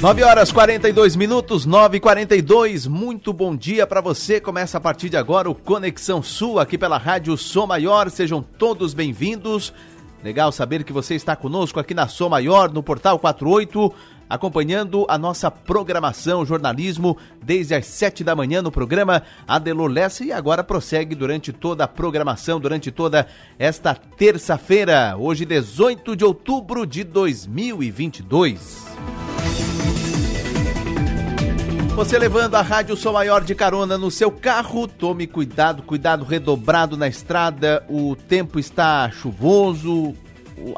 9 horas 42 minutos, 9 e 42 Muito bom dia para você. Começa a partir de agora o Conexão Sul aqui pela Rádio Som Maior. Sejam todos bem-vindos. Legal saber que você está conosco aqui na Som Maior, no Portal 48, acompanhando a nossa programação, jornalismo, desde as 7 da manhã no programa Adelor Lessa e agora prossegue durante toda a programação, durante toda esta terça-feira, hoje 18 de outubro de 2022. Você levando a Rádio Som Maior de carona no seu carro, tome cuidado, cuidado redobrado na estrada. O tempo está chuvoso,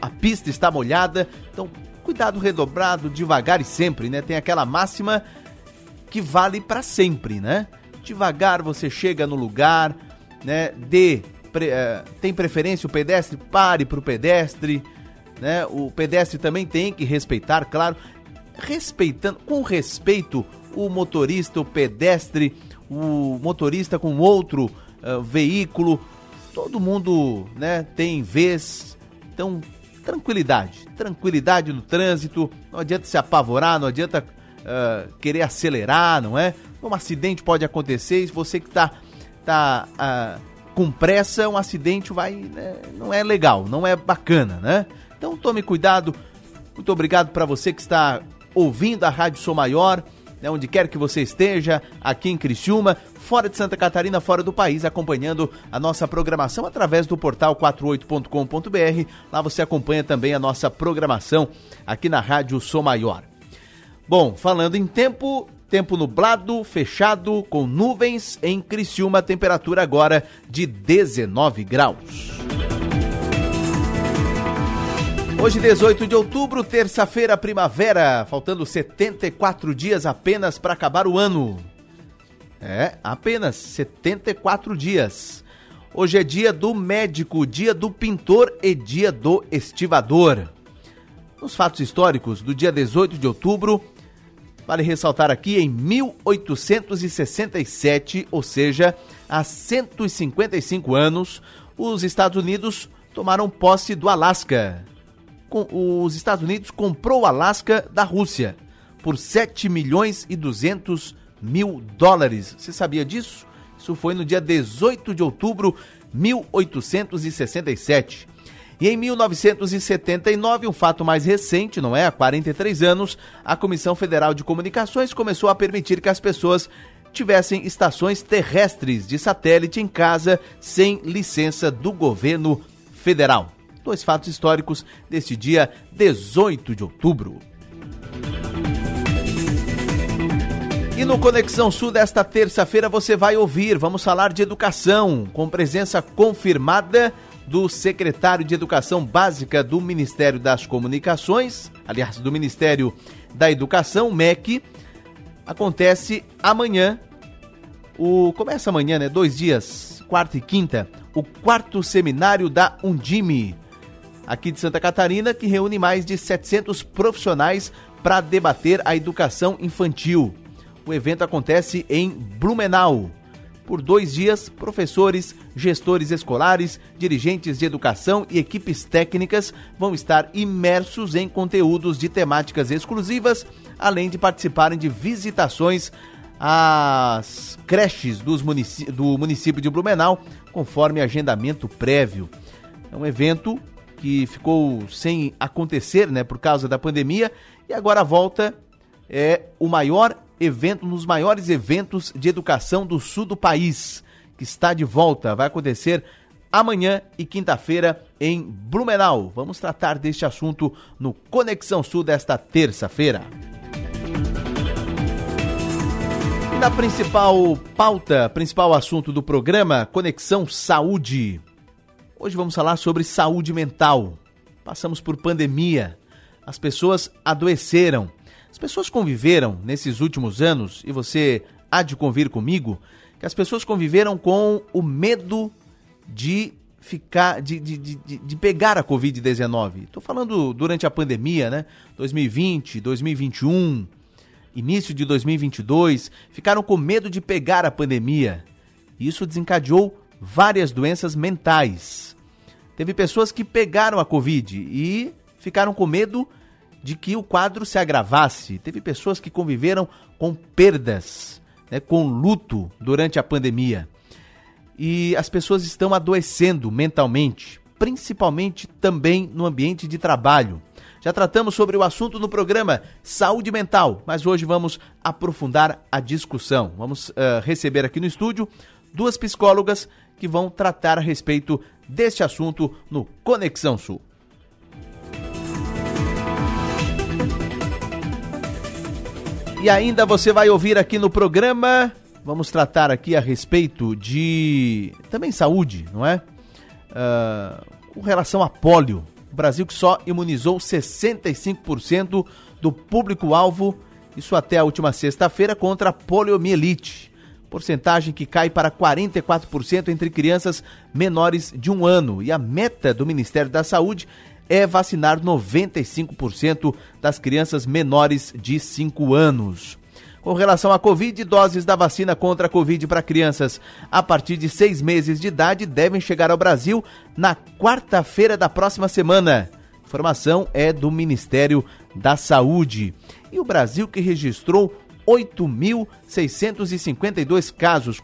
a pista está molhada, então cuidado redobrado, devagar e sempre, né? Tem aquela máxima que vale para sempre, né? Devagar você chega no lugar, né? Dê, pre, uh, tem preferência o pedestre, pare para o pedestre, né? O pedestre também tem que respeitar, claro, respeitando, com respeito o motorista, o pedestre, o motorista com outro uh, veículo, todo mundo né, tem vez. Então, tranquilidade, tranquilidade no trânsito, não adianta se apavorar, não adianta uh, querer acelerar, não é? Um acidente pode acontecer e você que está tá, uh, com pressa, um acidente vai. Né, não é legal, não é bacana, né? Então tome cuidado. Muito obrigado para você que está ouvindo a Rádio Sou Maior né, onde quer que você esteja, aqui em Criciúma, fora de Santa Catarina, fora do país, acompanhando a nossa programação através do portal 48.com.br. Lá você acompanha também a nossa programação aqui na Rádio Sou Maior. Bom, falando em tempo, tempo nublado, fechado, com nuvens em Criciúma, temperatura agora de 19 graus. Hoje, 18 de outubro, terça-feira, primavera, faltando 74 dias apenas para acabar o ano. É, apenas 74 dias. Hoje é dia do médico, dia do pintor e dia do estivador. Nos fatos históricos do dia 18 de outubro, vale ressaltar aqui em 1867, ou seja, há 155 anos, os Estados Unidos tomaram posse do Alasca os Estados Unidos comprou o Alasca da Rússia por 7 milhões e 200 mil dólares. Você sabia disso? Isso foi no dia 18 de outubro de 1867. E em 1979, um fato mais recente, não é? Há 43 anos, a Comissão Federal de Comunicações começou a permitir que as pessoas tivessem estações terrestres de satélite em casa sem licença do governo federal dois fatos históricos deste dia 18 de outubro. E no Conexão Sul desta terça-feira você vai ouvir, vamos falar de educação, com presença confirmada do secretário de Educação Básica do Ministério das Comunicações, aliás, do Ministério da Educação, MEC. Acontece amanhã, o começa amanhã, né? Dois dias, quarta e quinta, o quarto seminário da Undime aqui de Santa Catarina, que reúne mais de 700 profissionais para debater a educação infantil. O evento acontece em Blumenau. Por dois dias, professores, gestores escolares, dirigentes de educação e equipes técnicas vão estar imersos em conteúdos de temáticas exclusivas, além de participarem de visitações às creches munic do município de Blumenau, conforme agendamento prévio. É um evento que ficou sem acontecer, né, por causa da pandemia, e agora volta é o maior evento, um dos maiores eventos de educação do sul do país, que está de volta, vai acontecer amanhã e quinta-feira em Blumenau. Vamos tratar deste assunto no Conexão Sul desta terça-feira. Na principal pauta, principal assunto do programa, Conexão Saúde. Hoje vamos falar sobre saúde mental. Passamos por pandemia, as pessoas adoeceram, as pessoas conviveram nesses últimos anos, e você há de convir comigo, que as pessoas conviveram com o medo de ficar, de, de, de, de pegar a Covid-19. Estou falando durante a pandemia, né? 2020, 2021, início de 2022, ficaram com medo de pegar a pandemia. Isso desencadeou várias doenças mentais. Teve pessoas que pegaram a Covid e ficaram com medo de que o quadro se agravasse. Teve pessoas que conviveram com perdas, né, com luto durante a pandemia. E as pessoas estão adoecendo mentalmente, principalmente também no ambiente de trabalho. Já tratamos sobre o assunto no programa Saúde Mental, mas hoje vamos aprofundar a discussão. Vamos uh, receber aqui no estúdio duas psicólogas que vão tratar a respeito deste assunto no Conexão Sul. E ainda você vai ouvir aqui no programa, vamos tratar aqui a respeito de também saúde, não é? Uh, com relação a pólio. O Brasil que só imunizou 65% do público-alvo, isso até a última sexta-feira, contra a poliomielite. Porcentagem que cai para 44% entre crianças menores de um ano. E a meta do Ministério da Saúde é vacinar 95% das crianças menores de 5 anos. Com relação à Covid, doses da vacina contra a Covid para crianças a partir de seis meses de idade devem chegar ao Brasil na quarta-feira da próxima semana. Informação é do Ministério da Saúde. E o Brasil que registrou 8.652 casos uh,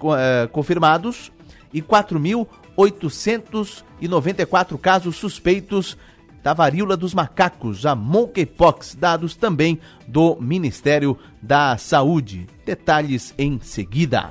confirmados e 4.894 casos suspeitos da varíola dos macacos, a monkeypox, dados também do Ministério da Saúde. Detalhes em seguida.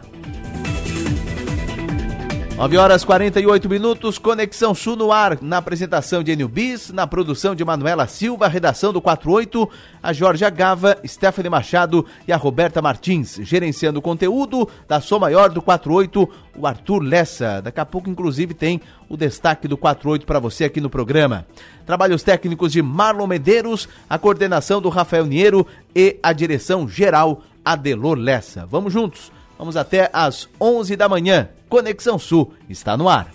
9 horas 48 minutos, Conexão Sul no ar, na apresentação de Enio Bis, na produção de Manuela Silva, redação do 48, a Jorge Gava, Stephanie Machado e a Roberta Martins, gerenciando o conteúdo da Som Maior do 48, o Arthur Lessa. Daqui a pouco, inclusive, tem o destaque do 48 para você aqui no programa. Trabalhos técnicos de Marlon Medeiros, a coordenação do Rafael Niero e a direção geral Adelor Lessa. Vamos juntos, vamos até às 11 da manhã. Conexão Sul está no ar.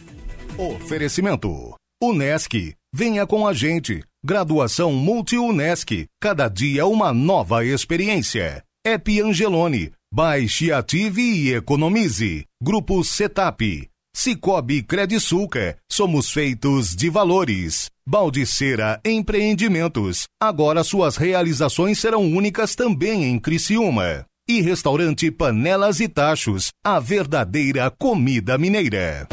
Oferecimento: Unesc. Venha com a gente. Graduação Multi-Unesc. Cada dia uma nova experiência. Ep Angelone. Baixe, ative e economize. Grupo Setap. Cicobi Credisulca. Somos feitos de valores. Baldiceira Empreendimentos. Agora suas realizações serão únicas também em Criciúma e restaurante Panelas e Tachos, a verdadeira comida mineira.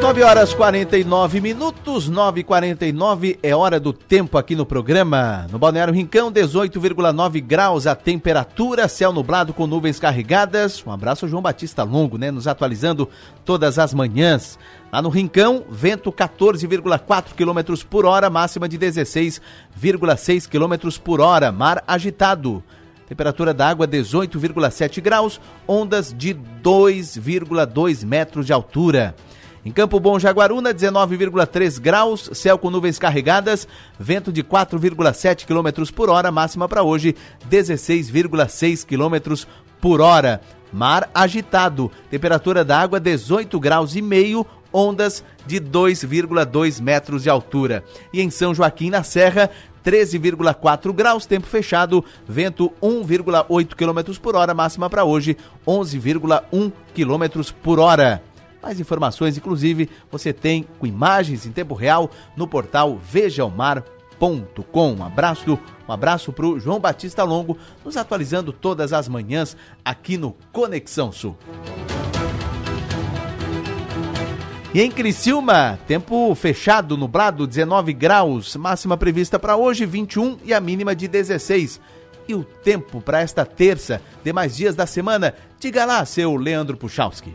9 horas 49 minutos, 9 e 49 é hora do tempo aqui no programa. No Balneário Rincão, 18,9 graus a temperatura, céu nublado com nuvens carregadas. Um abraço João Batista Longo, né? Nos atualizando todas as manhãs. Lá no Rincão, vento 14,4 km por hora, máxima de 16,6 km por hora, mar agitado. Temperatura da água 18,7 graus, ondas de 2,2 metros de altura. Em Campo Bom, Jaguaruna, 19,3 graus, céu com nuvens carregadas, vento de 4,7 km por hora, máxima para hoje 16,6 km por hora. Mar agitado, temperatura da água 18 graus e meio, ondas de 2,2 metros de altura. E em São Joaquim, na Serra, 13,4 graus, tempo fechado, vento 1,8 km por hora, máxima para hoje 11,1 km por hora. Mais informações, inclusive, você tem com imagens em tempo real no portal vejaomar.com. Um abraço, um abraço para o João Batista Longo, nos atualizando todas as manhãs aqui no Conexão Sul. E em Criciúma, tempo fechado, nublado, 19 graus, máxima prevista para hoje 21 e a mínima de 16. E o tempo para esta terça, demais dias da semana, diga lá, seu Leandro Puchalski.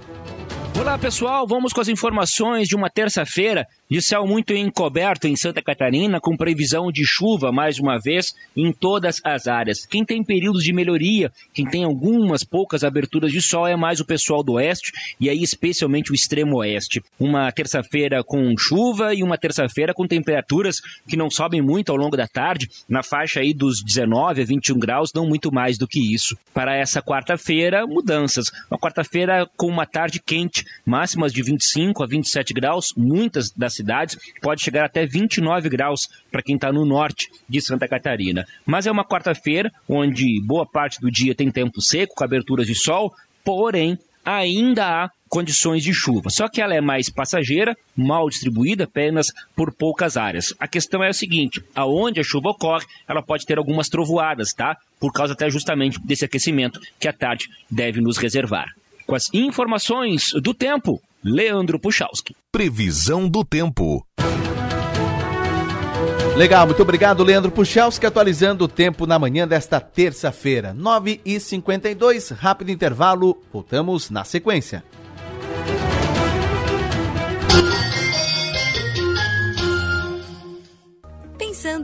Olá pessoal, vamos com as informações de uma terça-feira de céu muito encoberto em Santa Catarina, com previsão de chuva mais uma vez em todas as áreas. Quem tem períodos de melhoria, quem tem algumas poucas aberturas de sol é mais o pessoal do oeste e aí especialmente o extremo oeste. Uma terça-feira com chuva e uma terça-feira com temperaturas que não sobem muito ao longo da tarde, na faixa aí dos 19 a 21 graus, não muito mais do que isso. Para essa quarta-feira, mudanças. Uma quarta-feira com uma tarde quente, máximas de 25 a 27 graus, muitas das cidades, pode chegar até 29 graus para quem está no norte de Santa Catarina. Mas é uma quarta-feira onde boa parte do dia tem tempo seco, com aberturas de sol, porém ainda há condições de chuva. Só que ela é mais passageira, mal distribuída apenas por poucas áreas. A questão é a seguinte: aonde a chuva ocorre, ela pode ter algumas trovoadas, tá? Por causa até justamente desse aquecimento que a tarde deve nos reservar. Com as informações do tempo, Leandro Puchalski. Previsão do tempo. Legal, muito obrigado, Leandro Puchalski, atualizando o tempo na manhã desta terça-feira, 9h52, rápido intervalo, voltamos na sequência.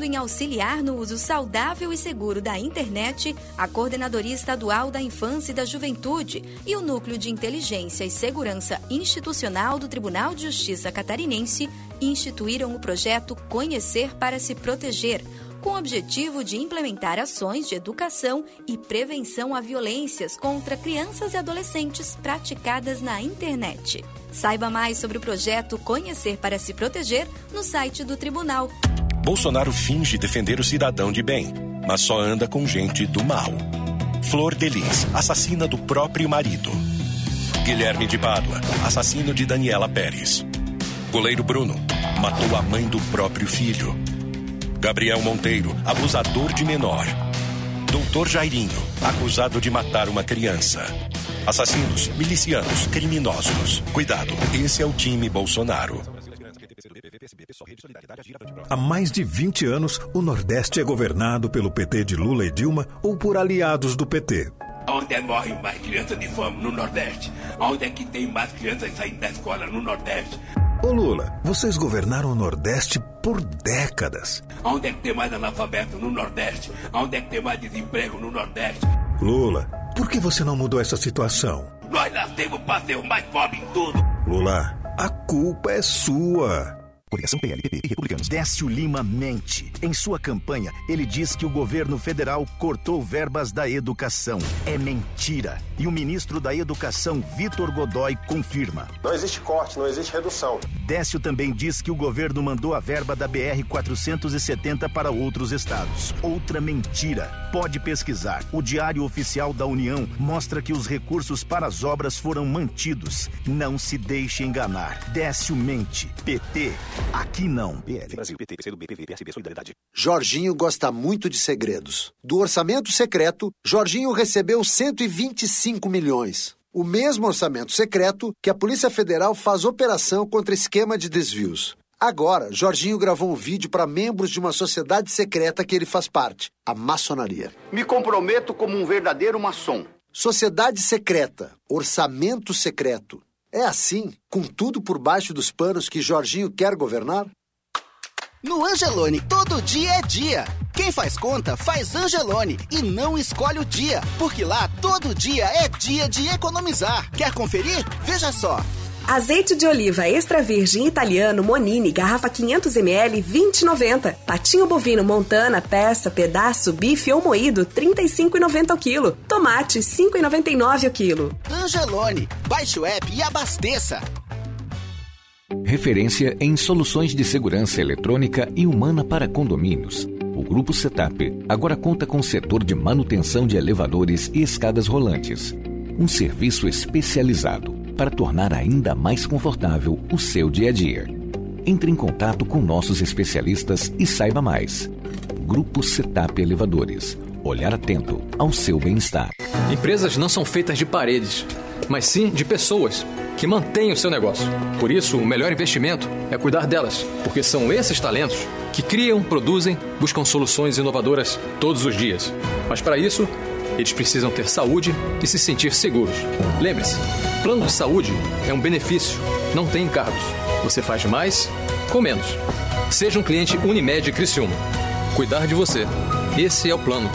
Pensando em auxiliar no uso saudável e seguro da internet, a Coordenadoria Estadual da Infância e da Juventude e o Núcleo de Inteligência e Segurança Institucional do Tribunal de Justiça Catarinense instituíram o projeto Conhecer para se Proteger, com o objetivo de implementar ações de educação e prevenção a violências contra crianças e adolescentes praticadas na internet. Saiba mais sobre o projeto Conhecer para se Proteger no site do Tribunal. Bolsonaro finge defender o cidadão de bem, mas só anda com gente do mal. Flor Delis, assassina do próprio marido. Guilherme de Pádua, assassino de Daniela Pérez. Goleiro Bruno, matou a mãe do próprio filho. Gabriel Monteiro, abusador de menor. Doutor Jairinho, acusado de matar uma criança. Assassinos, milicianos, criminosos. Cuidado, esse é o time Bolsonaro. Há mais de 20 anos, o Nordeste é governado pelo PT de Lula e Dilma ou por aliados do PT. Onde é morrem mais crianças de fome no Nordeste? Onde é que tem mais crianças saindo da escola no Nordeste? Ô Lula, vocês governaram o Nordeste por décadas. Onde é que tem mais analfabeto no Nordeste? Onde é que tem mais desemprego no Nordeste? Lula, por que você não mudou essa situação? Nós nascemos para ser o mais pobre em tudo. Lula, a culpa é sua. Coligação PLPP e Republicanos. Décio Lima mente. Em sua campanha, ele diz que o governo federal cortou verbas da educação. É mentira. E o ministro da Educação, Vitor Godoy, confirma. Não existe corte, não existe redução. Décio também diz que o governo mandou a verba da BR-470 para outros estados. Outra mentira. Pode pesquisar. O Diário Oficial da União mostra que os recursos para as obras foram mantidos. Não se deixe enganar. Décio mente. PT. Aqui não. PL. Brasil, PT, PCdoB, PV, PSB, Solidariedade. Jorginho gosta muito de segredos. Do orçamento secreto, Jorginho recebeu 125 milhões. O mesmo orçamento secreto que a Polícia Federal faz operação contra esquema de desvios. Agora, Jorginho gravou um vídeo para membros de uma sociedade secreta que ele faz parte, a maçonaria. Me comprometo como um verdadeiro maçom. Sociedade secreta, orçamento secreto. É assim, com tudo por baixo dos panos que Jorginho quer governar? No Angelone, todo dia é dia. Quem faz conta, faz Angelone e não escolhe o dia, porque lá todo dia é dia de economizar. Quer conferir? Veja só. Azeite de oliva extra virgem italiano Monini, garrafa 500ml, 20,90. Patinho bovino Montana, peça, pedaço, bife ou moído, 35,90 o quilo. Tomate, 5,99 o quilo. Angelone, baixe o app e abasteça. Referência em soluções de segurança eletrônica e humana para condomínios. O Grupo Setup agora conta com o setor de manutenção de elevadores e escadas rolantes. Um serviço especializado para tornar ainda mais confortável o seu dia a dia. Entre em contato com nossos especialistas e saiba mais. Grupo Setup Elevadores. Olhar atento ao seu bem-estar. Empresas não são feitas de paredes, mas sim de pessoas que mantêm o seu negócio. Por isso, o melhor investimento é cuidar delas, porque são esses talentos que criam, produzem, buscam soluções inovadoras todos os dias. Mas para isso, eles precisam ter saúde e se sentir seguros. Lembre-se, plano de saúde é um benefício, não tem encargos. Você faz mais com menos. Seja um cliente Unimed Criciúma. Cuidar de você. Esse é o plano.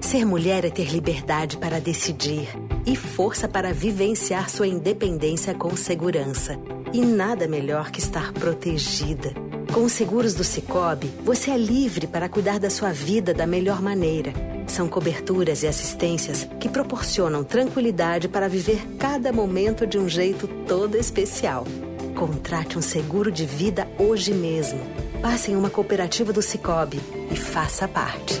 Ser mulher é ter liberdade para decidir e força para vivenciar sua independência com segurança. E nada melhor que estar protegida. Com os seguros do Cicobi, você é livre para cuidar da sua vida da melhor maneira. São coberturas e assistências que proporcionam tranquilidade para viver cada momento de um jeito todo especial. Contrate um seguro de vida hoje mesmo. Passe em uma cooperativa do Cicobi e faça parte.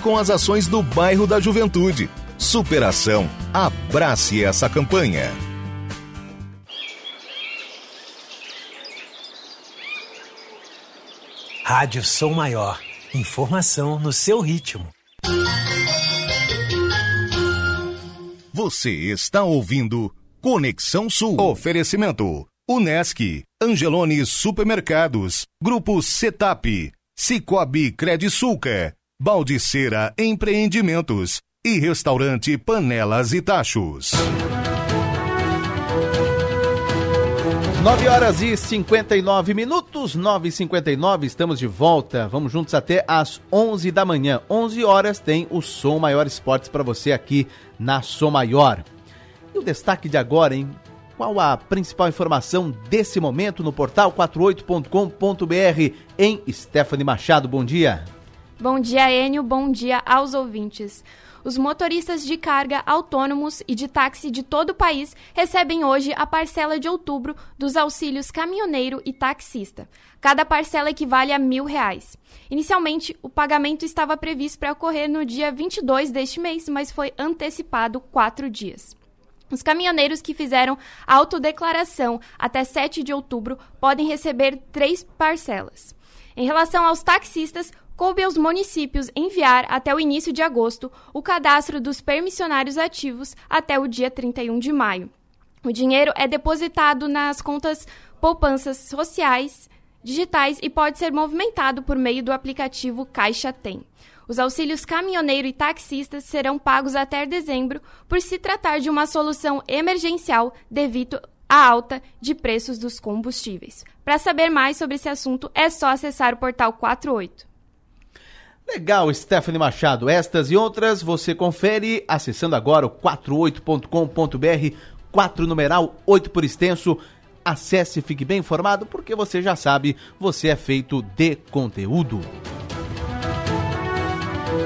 com as ações do bairro da Juventude. Superação. Abrace essa campanha. Rádio Som Maior. Informação no seu ritmo. Você está ouvindo Conexão Sul. Oferecimento: Unesc, Angelone Supermercados, Grupo Setap, Cicobi Credisulca, Baldiceira Empreendimentos e Restaurante Panelas e Tachos. 9 horas e 59 minutos, 9 e 59 estamos de volta. Vamos juntos até às 11 da manhã. 11 horas tem o Som Maior Esportes para você aqui na Som Maior. E o destaque de agora, hein? Qual a principal informação desse momento no portal 48.com.br em Stephanie Machado? Bom dia. Bom dia, Enio. Bom dia aos ouvintes. Os motoristas de carga autônomos e de táxi de todo o país recebem hoje a parcela de outubro dos auxílios caminhoneiro e taxista. Cada parcela equivale a mil reais. Inicialmente, o pagamento estava previsto para ocorrer no dia 22 deste mês, mas foi antecipado quatro dias. Os caminhoneiros que fizeram autodeclaração até 7 de outubro podem receber três parcelas. Em relação aos taxistas, coube aos municípios enviar até o início de agosto o cadastro dos permissionários ativos até o dia 31 de maio. O dinheiro é depositado nas contas poupanças sociais digitais e pode ser movimentado por meio do aplicativo Caixa Tem. Os auxílios caminhoneiro e taxistas serão pagos até dezembro por se tratar de uma solução emergencial devido à alta de preços dos combustíveis. Para saber mais sobre esse assunto, é só acessar o portal 48. Legal, Stephanie Machado. Estas e outras você confere acessando agora o 48.com.br, 4 numeral 8 por extenso. Acesse e fique bem informado, porque você já sabe, você é feito de conteúdo.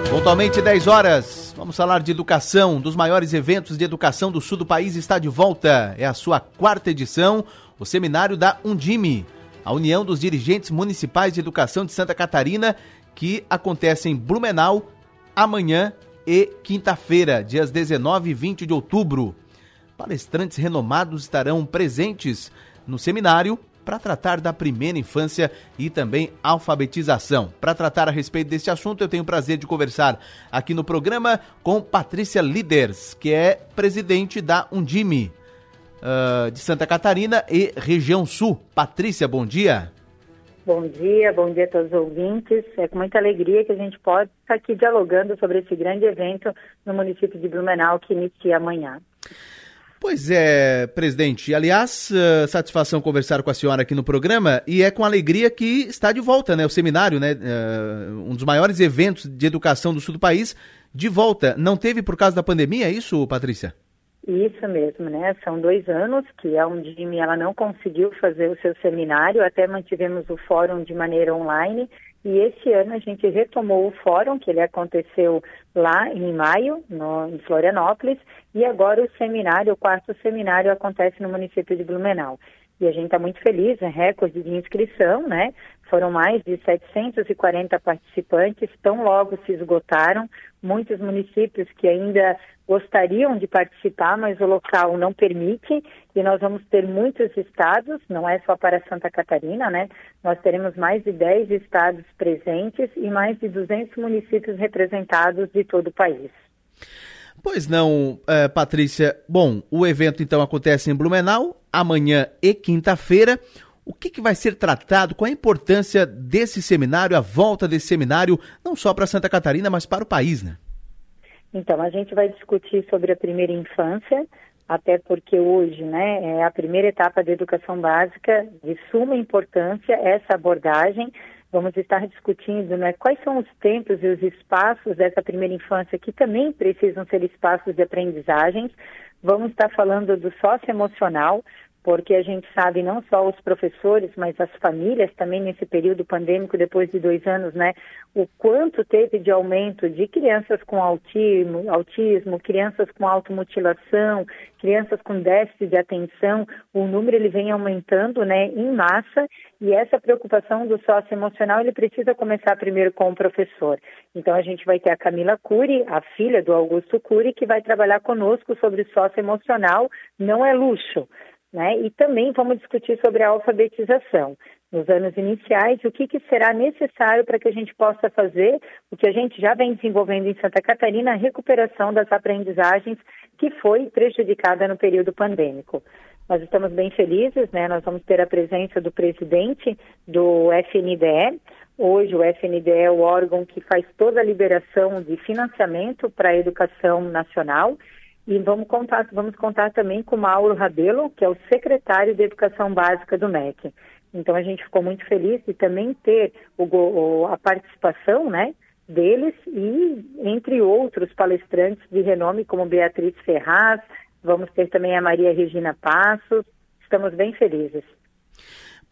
Pontualmente 10 horas, vamos falar de educação. Um dos maiores eventos de educação do sul do país está de volta. É a sua quarta edição, o seminário da Undime, a União dos Dirigentes Municipais de Educação de Santa Catarina, que acontece em Blumenau amanhã e quinta-feira, dias 19 e 20 de outubro. Palestrantes renomados estarão presentes no seminário para tratar da primeira infância e também alfabetização. Para tratar a respeito deste assunto, eu tenho o prazer de conversar aqui no programa com Patrícia Líderes, que é presidente da Undime uh, de Santa Catarina e região sul. Patrícia, bom dia. Bom dia, bom dia a todos os ouvintes. É com muita alegria que a gente pode estar aqui dialogando sobre esse grande evento no município de Blumenau que inicia amanhã. Pois é, presidente. Aliás, uh, satisfação conversar com a senhora aqui no programa e é com alegria que está de volta, né? O seminário, né? Uh, um dos maiores eventos de educação do sul do país, de volta. Não teve por causa da pandemia, é isso, Patrícia? Isso mesmo, né? São dois anos que a Undime ela não conseguiu fazer o seu seminário, até mantivemos o fórum de maneira online e esse ano a gente retomou o fórum, que ele aconteceu lá em maio, no, em Florianópolis, e agora o seminário, o quarto seminário, acontece no município de Blumenau. E a gente está muito feliz, é recorde de inscrição, né? Foram mais de 740 participantes, tão logo se esgotaram. Muitos municípios que ainda gostariam de participar, mas o local não permite. E nós vamos ter muitos estados, não é só para Santa Catarina, né? Nós teremos mais de 10 estados presentes e mais de 200 municípios representados de todo o país. Pois não, é, Patrícia. Bom, o evento então acontece em Blumenau, amanhã e quinta-feira. O que, que, vai ser tratado? Qual a importância desse seminário, a volta desse seminário, não só para Santa Catarina, mas para o país, né? Então, a gente vai discutir sobre a primeira infância, até porque hoje, né, é a primeira etapa da educação básica de suma importância essa abordagem Vamos estar discutindo né, quais são os tempos e os espaços dessa primeira infância que também precisam ser espaços de aprendizagens. Vamos estar falando do socioemocional, porque a gente sabe não só os professores, mas as famílias também nesse período pandêmico, depois de dois anos, né, o quanto teve de aumento de crianças com autismo, autismo, crianças com automutilação, crianças com déficit de atenção, o número ele vem aumentando, né, em massa, e essa preocupação do socioemocional, ele precisa começar primeiro com o professor. Então a gente vai ter a Camila Cury, a filha do Augusto Cury, que vai trabalhar conosco sobre socioemocional, não é luxo. Né? E também vamos discutir sobre a alfabetização nos anos iniciais, o que, que será necessário para que a gente possa fazer o que a gente já vem desenvolvendo em Santa Catarina, a recuperação das aprendizagens que foi prejudicada no período pandêmico. Nós estamos bem felizes, né? Nós vamos ter a presença do presidente do FNDE. Hoje o FNDE é o órgão que faz toda a liberação de financiamento para a educação nacional e vamos contar, vamos contar também com Mauro Rabelo, que é o secretário de Educação Básica do MEC. Então a gente ficou muito feliz de também ter o, a participação, né, deles e entre outros palestrantes de renome como Beatriz Ferraz, vamos ter também a Maria Regina Passos. Estamos bem felizes.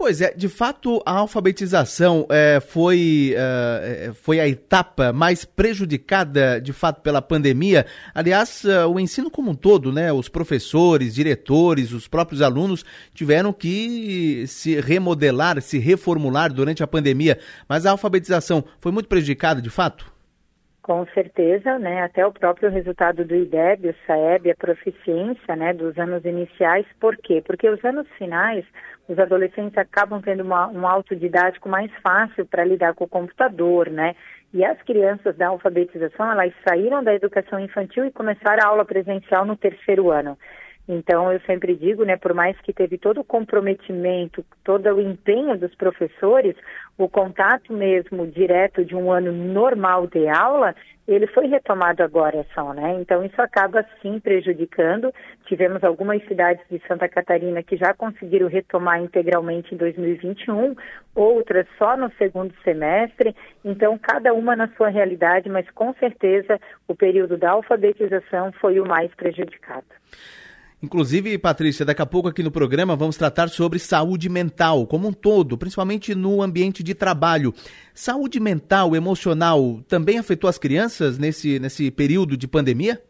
Pois é, de fato a alfabetização é, foi, é, foi a etapa mais prejudicada de fato pela pandemia. Aliás, o ensino como um todo, né? Os professores, diretores, os próprios alunos tiveram que se remodelar, se reformular durante a pandemia. Mas a alfabetização foi muito prejudicada de fato? Com certeza, né? Até o próprio resultado do IDEB, o SAEB, a proficiência, né, dos anos iniciais. Por quê? Porque os anos finais, os adolescentes acabam tendo uma, um autodidático mais fácil para lidar com o computador, né? E as crianças da alfabetização, elas saíram da educação infantil e começaram a aula presencial no terceiro ano. Então, eu sempre digo, né, por mais que teve todo o comprometimento, todo o empenho dos professores, o contato mesmo direto de um ano normal de aula, ele foi retomado agora só, né? Então, isso acaba sim prejudicando. Tivemos algumas cidades de Santa Catarina que já conseguiram retomar integralmente em 2021, outras só no segundo semestre. Então, cada uma na sua realidade, mas com certeza o período da alfabetização foi o mais prejudicado. Inclusive, Patrícia, daqui a pouco aqui no programa vamos tratar sobre saúde mental como um todo, principalmente no ambiente de trabalho. Saúde mental, emocional, também afetou as crianças nesse, nesse período de pandemia?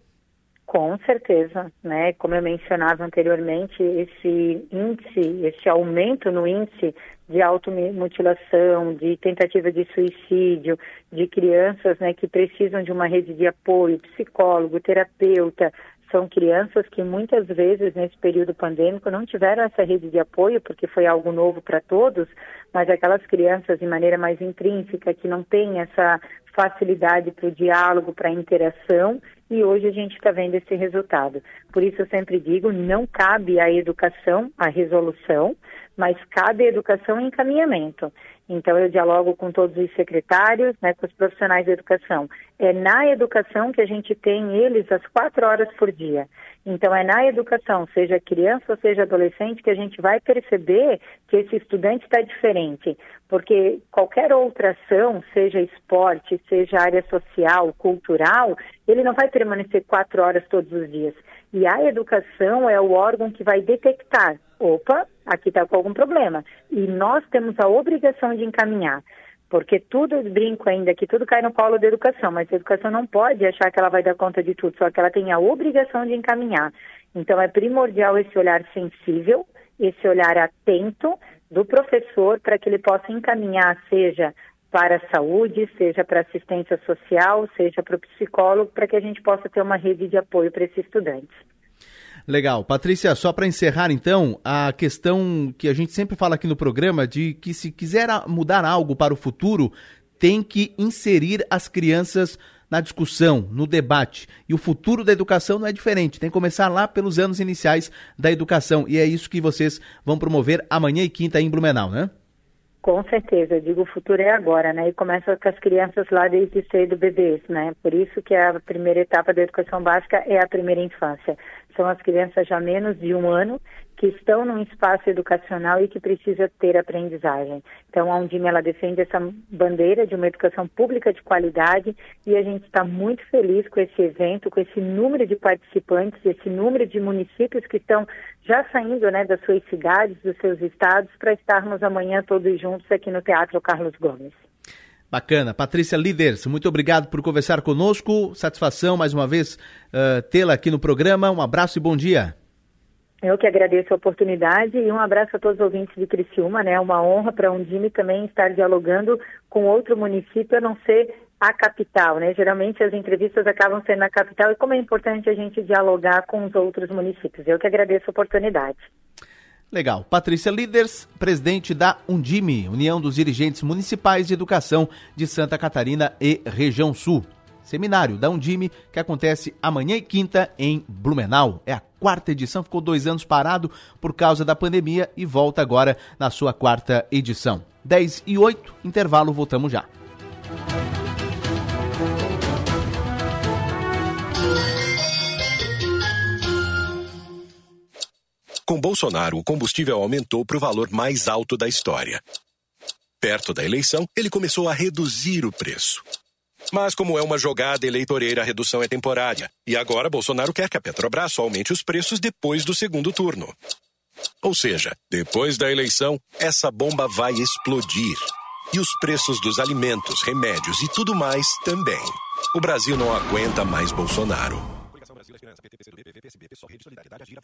Com certeza, né? Como eu mencionava anteriormente, esse índice, esse aumento no índice de automutilação, de tentativa de suicídio, de crianças né, que precisam de uma rede de apoio, psicólogo, terapeuta, são crianças que muitas vezes nesse período pandêmico não tiveram essa rede de apoio porque foi algo novo para todos, mas aquelas crianças de maneira mais intrínseca que não têm essa facilidade para o diálogo, para a interação, e hoje a gente está vendo esse resultado. Por isso eu sempre digo, não cabe à educação a resolução, mas cabe à educação encaminhamento. Então, eu dialogo com todos os secretários, né, com os profissionais da educação. É na educação que a gente tem eles às quatro horas por dia. Então, é na educação, seja criança ou seja adolescente, que a gente vai perceber que esse estudante está diferente. Porque qualquer outra ação, seja esporte, seja área social, cultural, ele não vai permanecer quatro horas todos os dias. E a educação é o órgão que vai detectar, opa, aqui está com algum problema. E nós temos a obrigação de encaminhar. Porque tudo, brinco ainda que tudo cai no colo da educação, mas a educação não pode achar que ela vai dar conta de tudo, só que ela tem a obrigação de encaminhar. Então é primordial esse olhar sensível, esse olhar atento do professor para que ele possa encaminhar, seja para a saúde, seja para assistência social, seja para o psicólogo, para que a gente possa ter uma rede de apoio para esse estudante. Legal. Patrícia, só para encerrar então, a questão que a gente sempre fala aqui no programa de que se quiser mudar algo para o futuro, tem que inserir as crianças na discussão, no debate. E o futuro da educação não é diferente, tem que começar lá pelos anos iniciais da educação. E é isso que vocês vão promover amanhã e quinta em Blumenau, né? Com certeza, eu digo o futuro é agora, né? E começa com as crianças lá desde cedo bebês, né? Por isso que a primeira etapa da educação básica é a primeira infância são as crianças já menos de um ano que estão num espaço educacional e que precisa ter aprendizagem. Então, a Undime, ela defende essa bandeira de uma educação pública de qualidade e a gente está muito feliz com esse evento, com esse número de participantes, esse número de municípios que estão já saindo né, das suas cidades, dos seus estados, para estarmos amanhã todos juntos aqui no Teatro Carlos Gomes. Bacana. Patrícia Líderes, muito obrigado por conversar conosco. Satisfação mais uma vez uh, tê-la aqui no programa. Um abraço e bom dia. Eu que agradeço a oportunidade e um abraço a todos os ouvintes de Criciúma, né? Uma honra para um Undime também estar dialogando com outro município, a não ser a capital, né? Geralmente as entrevistas acabam sendo na capital e como é importante a gente dialogar com os outros municípios. Eu que agradeço a oportunidade. Legal. Patrícia Líderes, presidente da Undime, União dos Dirigentes Municipais de Educação de Santa Catarina e Região Sul. Seminário da Undime que acontece amanhã e quinta em Blumenau. É a quarta edição, ficou dois anos parado por causa da pandemia e volta agora na sua quarta edição. 10 e 8, intervalo, voltamos já. Com Bolsonaro, o combustível aumentou para o valor mais alto da história. Perto da eleição, ele começou a reduzir o preço. Mas, como é uma jogada eleitoreira, a redução é temporária. E agora Bolsonaro quer que a Petrobras aumente os preços depois do segundo turno. Ou seja, depois da eleição, essa bomba vai explodir. E os preços dos alimentos, remédios e tudo mais também. O Brasil não aguenta mais Bolsonaro.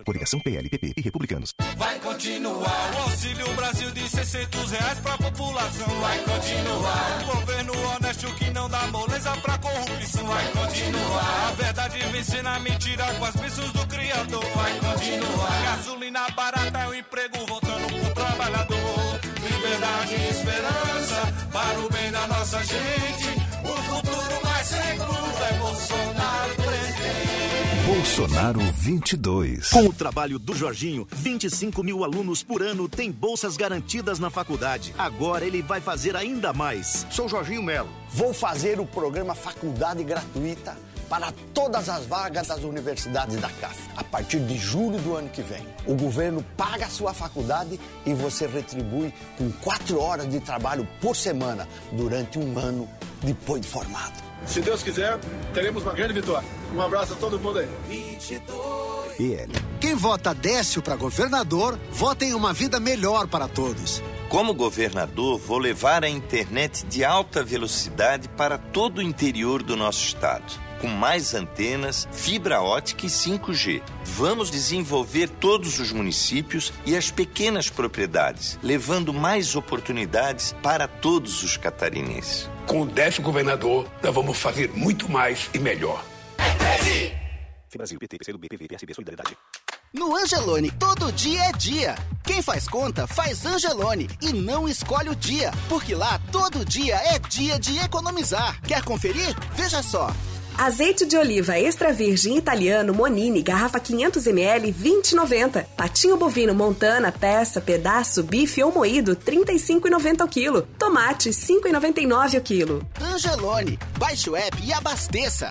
Coligação PL, PP e Republicanos. Vai continuar o Auxílio Brasil de 600 reais pra população. Vai continuar o governo honesto que não dá moleza pra corrupção. Vai continuar a verdade vencer na mentira com as bênçãos do Criador. Vai continuar gasolina barata é o emprego voltando pro trabalhador. Liberdade e esperança para o bem da nossa gente. O futuro mais seguro é Bolsonaro. Bolsonaro 22. Com o trabalho do Jorginho, 25 mil alunos por ano têm bolsas garantidas na faculdade. Agora ele vai fazer ainda mais. Sou Jorginho Melo. Vou fazer o programa Faculdade Gratuita para todas as vagas das universidades da CAF. A partir de julho do ano que vem, o governo paga a sua faculdade e você retribui com quatro horas de trabalho por semana durante um ano depois de formado. Se Deus quiser, teremos uma grande vitória. Um abraço a todo mundo aí. 22. PL. Quem vota Décio para governador, vota em uma vida melhor para todos. Como governador, vou levar a internet de alta velocidade para todo o interior do nosso estado com mais antenas, fibra ótica e 5G. Vamos desenvolver todos os municípios e as pequenas propriedades, levando mais oportunidades para todos os catarinenses. Com o décimo governador, nós vamos fazer muito mais e melhor. Brasil, PT, PCdoB, PV, PSB, Solidariedade. No Angelone, todo dia é dia. Quem faz conta, faz Angelone e não escolhe o dia, porque lá todo dia é dia de economizar. Quer conferir? Veja só. Azeite de oliva extra virgem italiano Monini, garrafa 500 ml, 20,90. Patinho bovino Montana, peça, pedaço, bife ou moído, 35,90 o quilo. Tomate, 5,99 o quilo. Angelone, baixe o app e abasteça.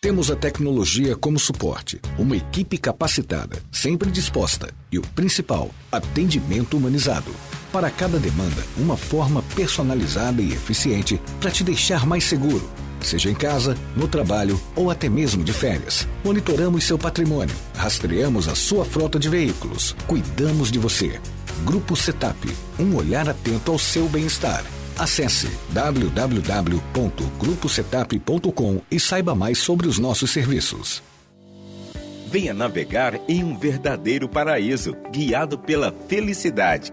Temos a tecnologia como suporte, uma equipe capacitada, sempre disposta e o principal, atendimento humanizado. Para cada demanda, uma forma personalizada e eficiente para te deixar mais seguro Seja em casa, no trabalho ou até mesmo de férias. Monitoramos seu patrimônio, rastreamos a sua frota de veículos, cuidamos de você. Grupo Setap, um olhar atento ao seu bem-estar. Acesse www.gruposetap.com e saiba mais sobre os nossos serviços. Venha navegar em um verdadeiro paraíso, guiado pela felicidade.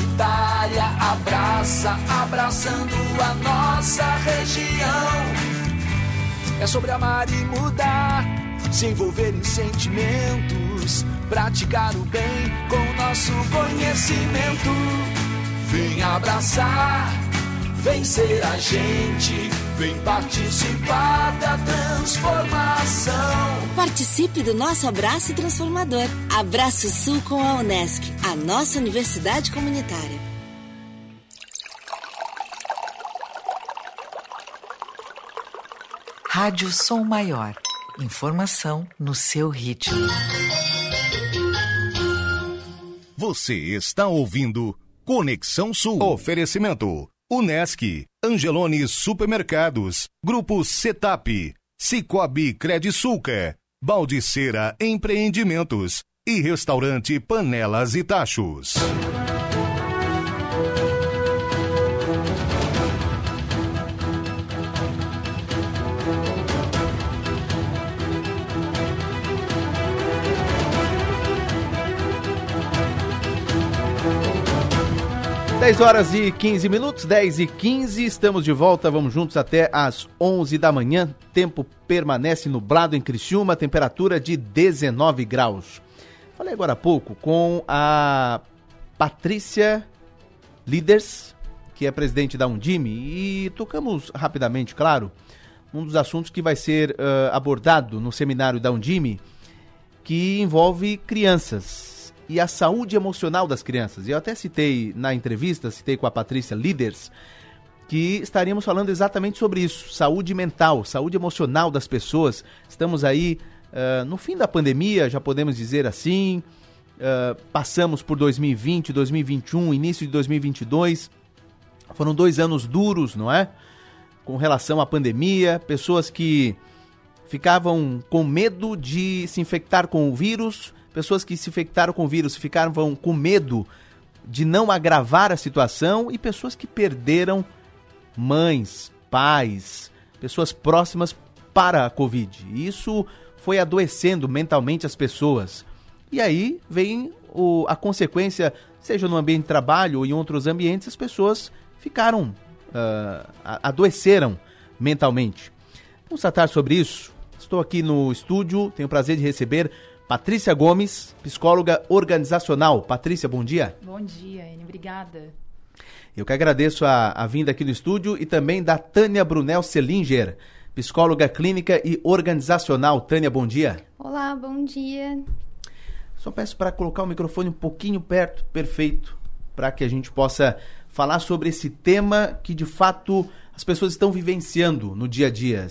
comunitária, abraça, abraçando a nossa região. É sobre amar e mudar, se envolver em sentimentos, praticar o bem com nosso conhecimento. Vem abraçar, vem ser a gente, vem participar da transformação. Participe do nosso abraço transformador. Abraço Sul com a Unesc, a nossa universidade comunitária. Rádio Som Maior. Informação no seu ritmo. Você está ouvindo Conexão Sul. Oferecimento. Unesc, Angelone Supermercados, Grupo Setap, Cicobi Credisulca, Baldiceira Empreendimentos e Restaurante Panelas e Tachos. Dez horas e 15 minutos, 10 e 15, estamos de volta, vamos juntos até às 11 da manhã. Tempo permanece nublado em Criciúma, temperatura de 19 graus. Falei agora há pouco com a Patrícia Líderes, que é presidente da Undime, e tocamos rapidamente, claro, um dos assuntos que vai ser uh, abordado no seminário da Undime, que envolve crianças e a saúde emocional das crianças. E eu até citei na entrevista, citei com a Patrícia Líderes, que estaríamos falando exatamente sobre isso, saúde mental, saúde emocional das pessoas. Estamos aí uh, no fim da pandemia, já podemos dizer assim, uh, passamos por 2020, 2021, início de 2022, foram dois anos duros, não é? Com relação à pandemia, pessoas que ficavam com medo de se infectar com o vírus, pessoas que se infectaram com o vírus ficaram com medo de não agravar a situação e pessoas que perderam mães, pais, pessoas próximas para a Covid. Isso foi adoecendo mentalmente as pessoas. E aí vem o, a consequência, seja no ambiente de trabalho ou em outros ambientes, as pessoas ficaram, uh, adoeceram mentalmente. Vamos tratar sobre isso. Estou aqui no estúdio, tenho o prazer de receber Patrícia Gomes, psicóloga organizacional. Patrícia, bom dia. Bom dia, Enio. Obrigada. Eu que agradeço a, a vinda aqui no estúdio e também da Tânia Brunel Selinger, psicóloga clínica e organizacional. Tânia, bom dia. Olá, bom dia. Só peço para colocar o microfone um pouquinho perto, perfeito, para que a gente possa falar sobre esse tema que de fato as pessoas estão vivenciando no dia a dia.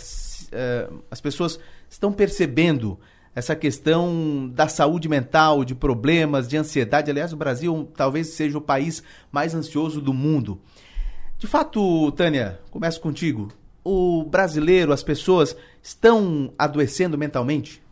Eh, as pessoas estão percebendo essa questão da saúde mental, de problemas, de ansiedade. Aliás, o Brasil talvez seja o país mais ansioso do mundo. De fato, Tânia, começo contigo. O brasileiro, as pessoas estão adoecendo mentalmente?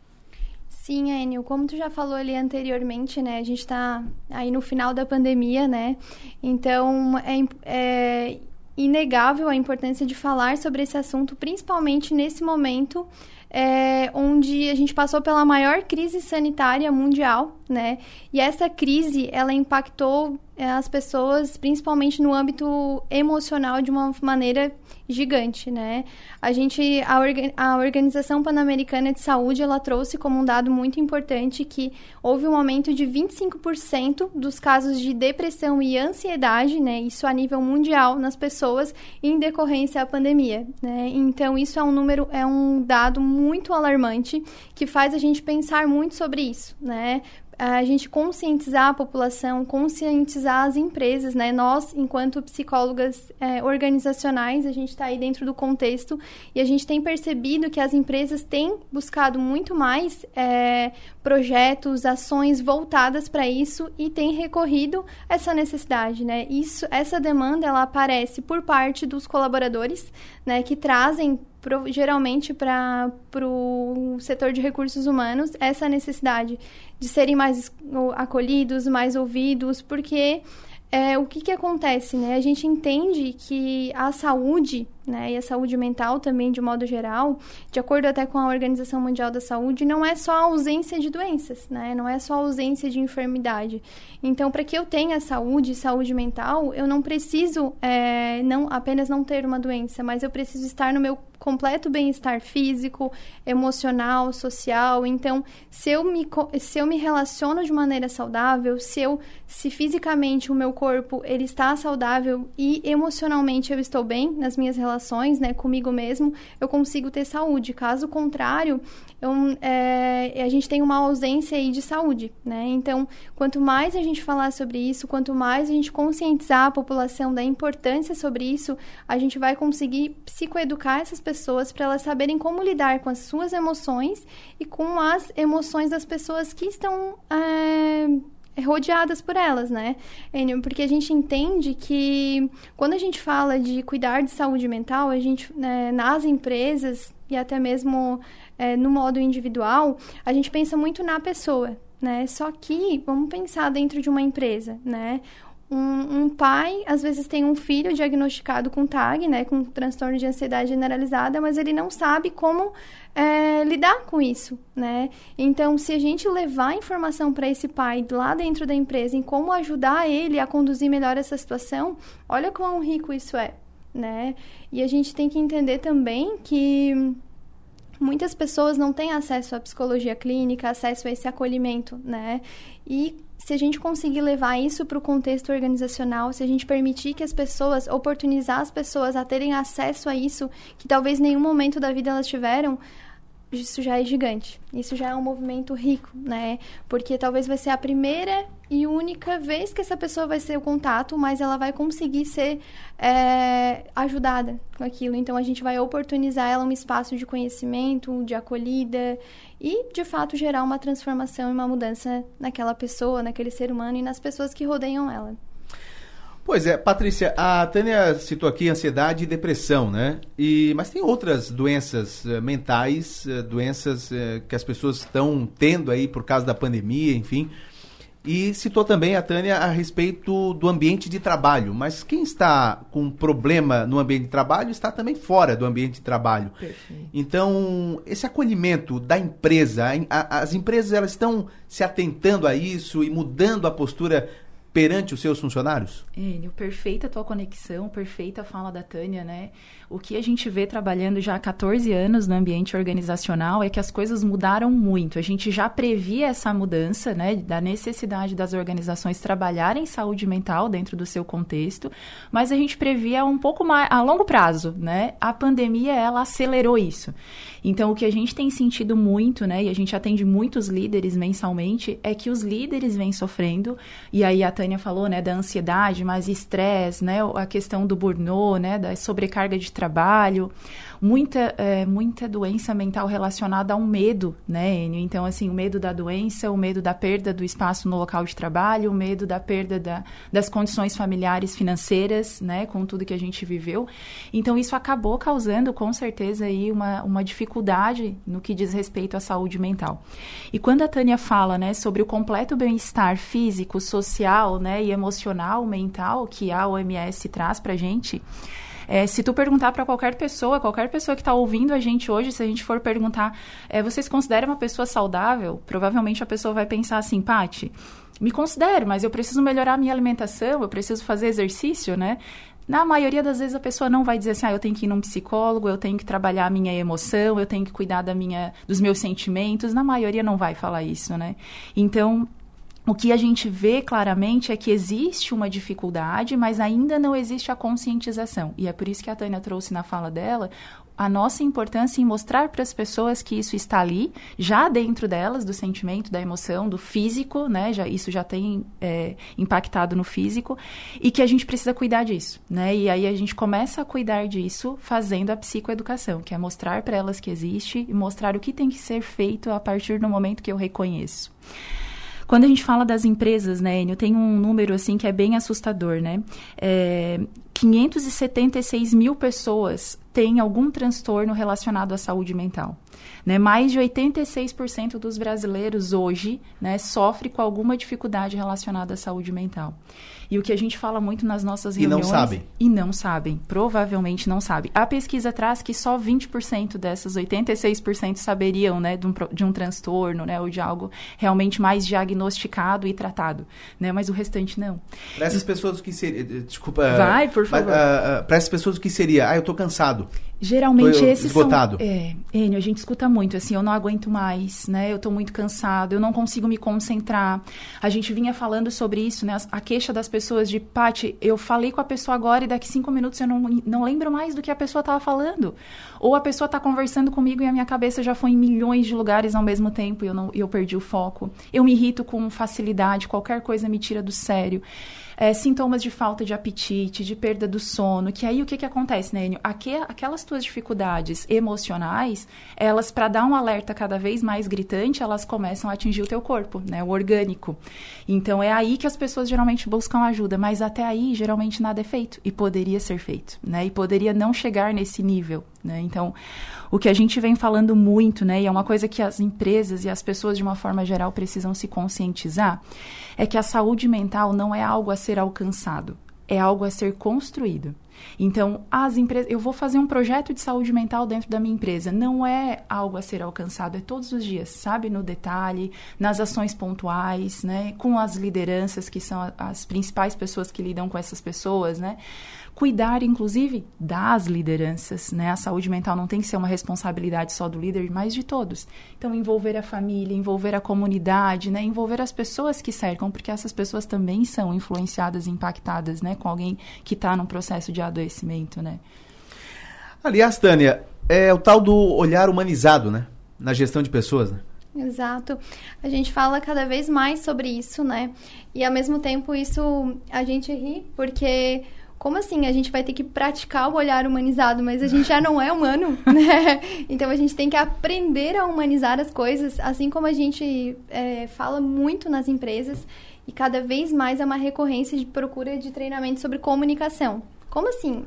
Sim, Enio, como tu já falou ali anteriormente, né, a gente está aí no final da pandemia, né, então é, é inegável a importância de falar sobre esse assunto, principalmente nesse momento é, onde a gente passou pela maior crise sanitária mundial, né? E essa crise, ela impactou as pessoas, principalmente no âmbito emocional, de uma maneira gigante, né? A gente, a, a Organização Pan-Americana de Saúde, ela trouxe como um dado muito importante que houve um aumento de 25% dos casos de depressão e ansiedade, né? Isso a nível mundial nas pessoas em decorrência da pandemia, né? Então, isso é um número, é um dado muito alarmante que faz a gente pensar muito sobre isso, né? A gente conscientizar a população, conscientizar as empresas, né? Nós, enquanto psicólogas é, organizacionais, a gente está aí dentro do contexto e a gente tem percebido que as empresas têm buscado muito mais é, projetos, ações voltadas para isso e têm recorrido essa necessidade, né? Isso, essa demanda, ela aparece por parte dos colaboradores, né? Que trazem pro, geralmente para o setor de recursos humanos essa necessidade de serem mais acolhidos, mais ouvidos, porque é, o que, que acontece, né? A gente entende que a saúde, né, e a saúde mental também, de modo geral, de acordo até com a Organização Mundial da Saúde, não é só a ausência de doenças, né? Não é só a ausência de enfermidade. Então, para que eu tenha saúde, saúde mental, eu não preciso é, não apenas não ter uma doença, mas eu preciso estar no meu completo bem-estar físico, emocional, social. Então, se eu me se eu me relaciono de maneira saudável, se eu se fisicamente o meu corpo ele está saudável e emocionalmente eu estou bem nas minhas relações, né, comigo mesmo, eu consigo ter saúde. Caso contrário, eu, é, a gente tem uma ausência aí de saúde, né? Então, quanto mais a gente falar sobre isso, quanto mais a gente conscientizar a população da importância sobre isso, a gente vai conseguir psicoeducar essas pessoas para elas saberem como lidar com as suas emoções e com as emoções das pessoas que estão é, rodeadas por elas, né? Porque a gente entende que quando a gente fala de cuidar de saúde mental, a gente né, nas empresas e até mesmo é, no modo individual, a gente pensa muito na pessoa, né? Só que vamos pensar dentro de uma empresa, né? Um, um, pai, às vezes, tem um filho diagnosticado com TAG, né, com transtorno de ansiedade generalizada, mas ele não sabe como é, lidar com isso, né? Então, se a gente levar informação para esse pai lá dentro da empresa em como ajudar ele a conduzir melhor essa situação, olha quão rico isso é, né? E a gente tem que entender também que muitas pessoas não têm acesso à psicologia clínica, acesso a esse acolhimento, né? E se a gente conseguir levar isso para o contexto organizacional, se a gente permitir que as pessoas, oportunizar as pessoas a terem acesso a isso, que talvez em nenhum momento da vida elas tiveram, isso já é gigante. Isso já é um movimento rico, né? Porque talvez vai ser a primeira e única vez que essa pessoa vai ser o contato, mas ela vai conseguir ser é, ajudada com aquilo. Então a gente vai oportunizar ela um espaço de conhecimento, de acolhida e, de fato, gerar uma transformação e uma mudança naquela pessoa, naquele ser humano e nas pessoas que rodeiam ela. Pois é, Patrícia, a Tânia citou aqui ansiedade e depressão, né? E, mas tem outras doenças uh, mentais, uh, doenças uh, que as pessoas estão tendo aí por causa da pandemia, enfim. E citou também a Tânia a respeito do ambiente de trabalho. Mas quem está com problema no ambiente de trabalho está também fora do ambiente de trabalho. Perfeito. Então, esse acolhimento da empresa, a, as empresas elas estão se atentando a isso e mudando a postura perante os seus funcionários? Enio, perfeita a tua conexão, perfeita a fala da Tânia, né? O que a gente vê trabalhando já há 14 anos no ambiente organizacional é que as coisas mudaram muito. A gente já previa essa mudança, né, da necessidade das organizações trabalharem saúde mental dentro do seu contexto, mas a gente previa um pouco mais a longo prazo, né? A pandemia ela acelerou isso. Então o que a gente tem sentido muito, né, e a gente atende muitos líderes mensalmente, é que os líderes vêm sofrendo, e aí a Tânia falou, né, da ansiedade, mais estresse, né, a questão do burnout, né, da sobrecarga de trabalho, muita, é, muita doença mental relacionada ao medo, né, Enio? Então, assim, o medo da doença, o medo da perda do espaço no local de trabalho, o medo da perda da, das condições familiares financeiras, né, com tudo que a gente viveu. Então, isso acabou causando, com certeza, aí uma, uma dificuldade no que diz respeito à saúde mental. E quando a Tânia fala, né, sobre o completo bem-estar físico, social, né, e emocional, mental, que a OMS traz pra gente, é, se tu perguntar para qualquer pessoa, qualquer pessoa que está ouvindo a gente hoje, se a gente for perguntar, é, você se considera uma pessoa saudável? Provavelmente a pessoa vai pensar assim, Pati, me considero, mas eu preciso melhorar a minha alimentação, eu preciso fazer exercício, né? Na maioria das vezes a pessoa não vai dizer assim, ah, eu tenho que ir num psicólogo, eu tenho que trabalhar a minha emoção, eu tenho que cuidar da minha, dos meus sentimentos. Na maioria não vai falar isso, né? Então, o que a gente vê claramente é que existe uma dificuldade, mas ainda não existe a conscientização. E é por isso que a Tânia trouxe na fala dela a nossa importância em mostrar para as pessoas que isso está ali, já dentro delas, do sentimento, da emoção, do físico, né? Já, isso já tem é, impactado no físico, e que a gente precisa cuidar disso, né? E aí a gente começa a cuidar disso fazendo a psicoeducação, que é mostrar para elas que existe e mostrar o que tem que ser feito a partir do momento que eu reconheço. Quando a gente fala das empresas, né, Enio, tem um número assim que é bem assustador, né? É, 576 mil pessoas têm algum transtorno relacionado à saúde mental. Né? Mais de 86% dos brasileiros hoje né, sofre com alguma dificuldade relacionada à saúde mental. E o que a gente fala muito nas nossas reuniões... E não sabem. E não sabem. Provavelmente não sabem. A pesquisa traz que só 20% dessas 86% saberiam né, de, um, de um transtorno, né, ou de algo realmente mais diagnosticado e tratado. Né? Mas o restante não. Para essas pessoas que seria... Desculpa... Vai, por favor. Uh, uh, Para essas pessoas que seria... Ah, eu estou cansado. Geralmente esses esgotado. são... É, Enio, a gente escuta muito, assim, eu não aguento mais, né? Eu estou muito cansado, eu não consigo me concentrar. A gente vinha falando sobre isso, né? A queixa das pessoas de, Pati, eu falei com a pessoa agora e daqui cinco minutos eu não, não lembro mais do que a pessoa estava falando. Ou a pessoa está conversando comigo e a minha cabeça já foi em milhões de lugares ao mesmo tempo e eu, não, eu perdi o foco. Eu me irrito com facilidade, qualquer coisa me tira do sério é, sintomas de falta de apetite, de perda do sono, que aí o que, que acontece, Enio? Aqui, aquelas tuas dificuldades emocionais, elas, para dar um alerta cada vez mais gritante, elas começam a atingir o teu corpo, né, o orgânico. Então, é aí que as pessoas geralmente buscam ajuda, mas até aí, geralmente, nada é feito, e poderia ser feito, né, e poderia não chegar nesse nível, né, então... O que a gente vem falando muito, né, e é uma coisa que as empresas e as pessoas de uma forma geral precisam se conscientizar, é que a saúde mental não é algo a ser alcançado, é algo a ser construído. Então, as empresas, eu vou fazer um projeto de saúde mental dentro da minha empresa. Não é algo a ser alcançado, é todos os dias, sabe? No detalhe, nas ações pontuais, né? Com as lideranças que são as principais pessoas que lidam com essas pessoas, né? Cuidar, inclusive, das lideranças, né? A saúde mental não tem que ser uma responsabilidade só do líder, mas de todos. Então, envolver a família, envolver a comunidade, né? Envolver as pessoas que cercam, porque essas pessoas também são influenciadas, impactadas, né? Com alguém que está num processo de adoecimento, né? Aliás, Tânia, é o tal do olhar humanizado, né? Na gestão de pessoas, né? Exato. A gente fala cada vez mais sobre isso, né? E ao mesmo tempo isso a gente ri, porque como assim? A gente vai ter que praticar o olhar humanizado, mas a gente já não é humano, né? Então a gente tem que aprender a humanizar as coisas, assim como a gente é, fala muito nas empresas e cada vez mais é uma recorrência de procura de treinamento sobre comunicação. Como assim?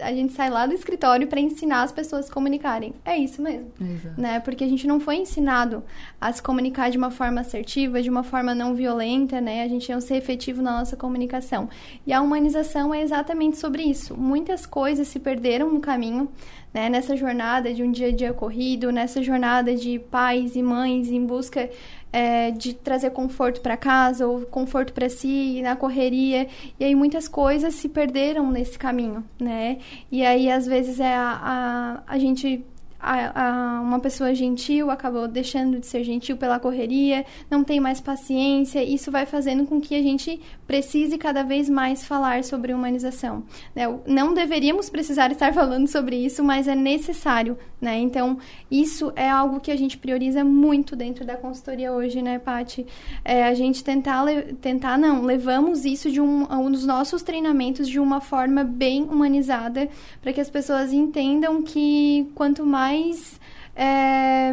A gente sai lá do escritório para ensinar as pessoas a se comunicarem. É isso mesmo. Exato. Né? Porque a gente não foi ensinado a se comunicar de uma forma assertiva, de uma forma não violenta, né? A gente não ser efetivo na nossa comunicação. E a humanização é exatamente sobre isso. Muitas coisas se perderam no caminho, né? Nessa jornada de um dia a dia corrido, nessa jornada de pais e mães em busca é, de trazer conforto para casa ou conforto para si na correria e aí muitas coisas se perderam nesse caminho, né? E aí às vezes é a, a, a gente a, a, uma pessoa gentil acabou deixando de ser gentil pela correria, não tem mais paciência. Isso vai fazendo com que a gente precise cada vez mais falar sobre humanização. Né? Não deveríamos precisar estar falando sobre isso, mas é necessário. Né? Então, isso é algo que a gente prioriza muito dentro da consultoria hoje, né, Paty? É, a gente tentar, tentar, não, levamos isso de um, um dos nossos treinamentos de uma forma bem humanizada, para que as pessoas entendam que quanto mais mais é,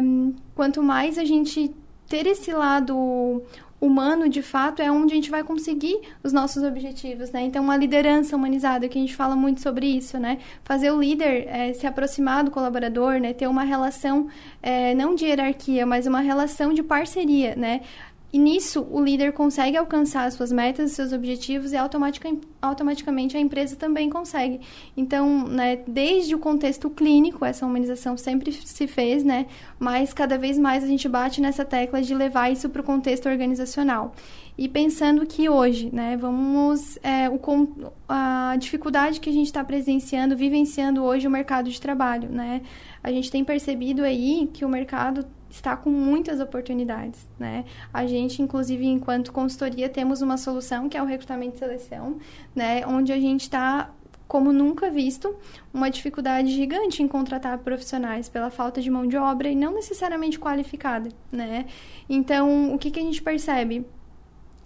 quanto mais a gente ter esse lado humano, de fato, é onde a gente vai conseguir os nossos objetivos, né? Então, uma liderança humanizada, que a gente fala muito sobre isso, né? Fazer o líder é, se aproximar do colaborador, né? Ter uma relação, é, não de hierarquia, mas uma relação de parceria, né? E nisso, o líder consegue alcançar as suas metas, seus objetivos e automatica, automaticamente a empresa também consegue. Então, né, desde o contexto clínico, essa humanização sempre se fez, né, mas cada vez mais a gente bate nessa tecla de levar isso para o contexto organizacional. E pensando que hoje, né, vamos. É, o, a dificuldade que a gente está presenciando, vivenciando hoje o mercado de trabalho, né? A gente tem percebido aí que o mercado está com muitas oportunidades, né? A gente, inclusive, enquanto consultoria, temos uma solução que é o recrutamento e seleção, né? Onde a gente está como nunca visto, uma dificuldade gigante em contratar profissionais pela falta de mão de obra e não necessariamente qualificada, né? Então, o que, que a gente percebe?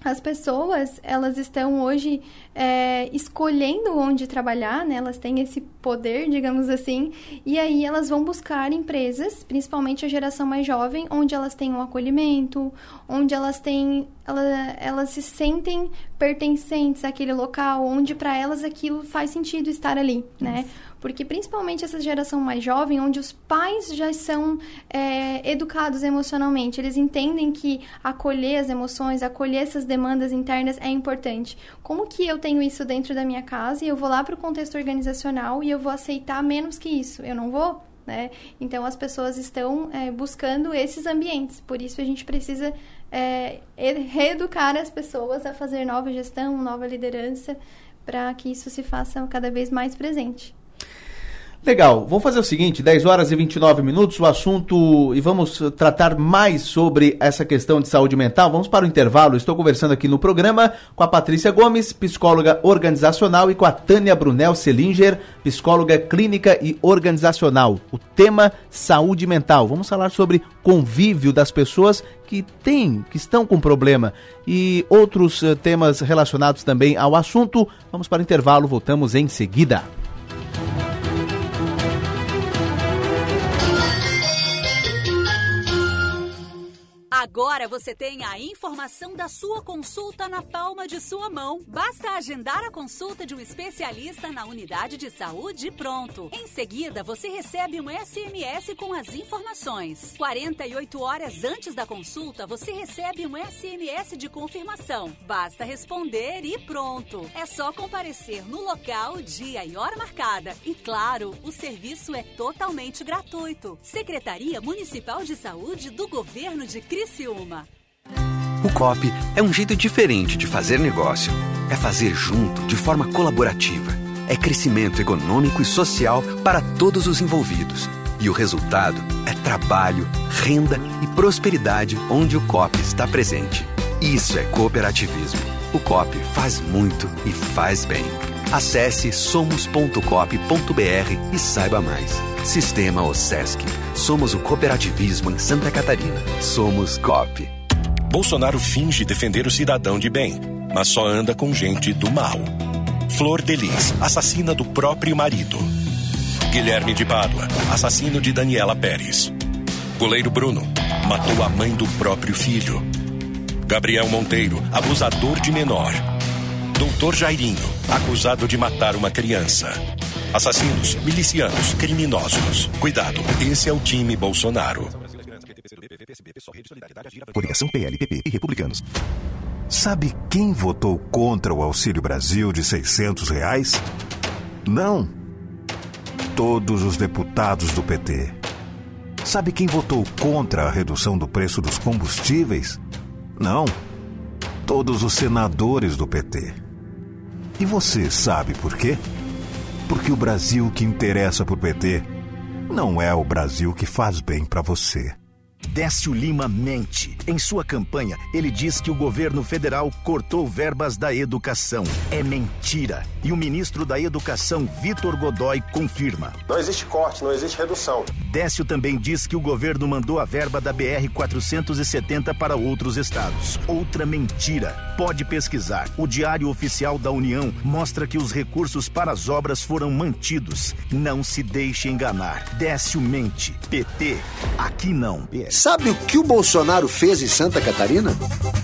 As pessoas elas estão hoje é, escolhendo onde trabalhar, né? Elas têm esse poder, digamos assim, e aí elas vão buscar empresas, principalmente a geração mais jovem, onde elas têm um acolhimento, onde elas têm, elas, elas se sentem pertencentes àquele local, onde para elas aquilo faz sentido estar ali, né? Porque principalmente essa geração mais jovem, onde os pais já são é, educados emocionalmente, eles entendem que acolher as emoções, acolher essas demandas internas é importante. Como que eu tenho isso dentro da minha casa e eu vou lá para o contexto organizacional e eu vou aceitar menos que isso? Eu não vou? Né? Então as pessoas estão é, buscando esses ambientes, por isso a gente precisa é, reeducar as pessoas a fazer nova gestão, nova liderança, para que isso se faça cada vez mais presente. Legal, vamos fazer o seguinte, 10 horas e 29 minutos, o assunto, e vamos tratar mais sobre essa questão de saúde mental. Vamos para o intervalo, estou conversando aqui no programa com a Patrícia Gomes, psicóloga organizacional, e com a Tânia Brunel Selinger, psicóloga clínica e organizacional. O tema saúde mental. Vamos falar sobre convívio das pessoas que têm, que estão com problema e outros uh, temas relacionados também ao assunto. Vamos para o intervalo, voltamos em seguida. Agora você tem a informação da sua consulta na palma de sua mão. Basta agendar a consulta de um especialista na unidade de saúde e pronto. Em seguida, você recebe um SMS com as informações. 48 horas antes da consulta, você recebe um SMS de confirmação. Basta responder e pronto. É só comparecer no local, dia e hora marcada. E claro, o serviço é totalmente gratuito. Secretaria Municipal de Saúde do Governo de Cristo Criciúma. O COP é um jeito diferente de fazer negócio. É fazer junto, de forma colaborativa. É crescimento econômico e social para todos os envolvidos. E o resultado é trabalho, renda e prosperidade onde o COP está presente. Isso é cooperativismo. O COP faz muito e faz bem. Acesse somos.cop.br e saiba mais. Sistema OSESC. Somos o cooperativismo em Santa Catarina. Somos COP. Bolsonaro finge defender o cidadão de bem, mas só anda com gente do mal. Flor Delis, assassina do próprio marido. Guilherme de Pádua, assassino de Daniela Pérez. Goleiro Bruno, matou a mãe do próprio filho. Gabriel Monteiro, abusador de menor. Doutor Jairinho, acusado de matar uma criança. Assassinos, milicianos, criminosos. Cuidado, esse é o time Bolsonaro. Coligação PLPP e Republicanos. Sabe quem votou contra o Auxílio Brasil de 600 reais? Não. Todos os deputados do PT. Sabe quem votou contra a redução do preço dos combustíveis? Não. Todos os senadores do PT. E você sabe por quê? Porque o Brasil que interessa por PT não é o Brasil que faz bem para você. Décio Lima mente. Em sua campanha, ele diz que o governo federal cortou verbas da educação. É mentira. E o ministro da Educação, Vitor Godoy, confirma. Não existe corte, não existe redução. Décio também diz que o governo mandou a verba da BR-470 para outros estados. Outra mentira. Pode pesquisar. O Diário Oficial da União mostra que os recursos para as obras foram mantidos. Não se deixe enganar. Décio mente. PT. Aqui não. Sabe o que o Bolsonaro fez em Santa Catarina?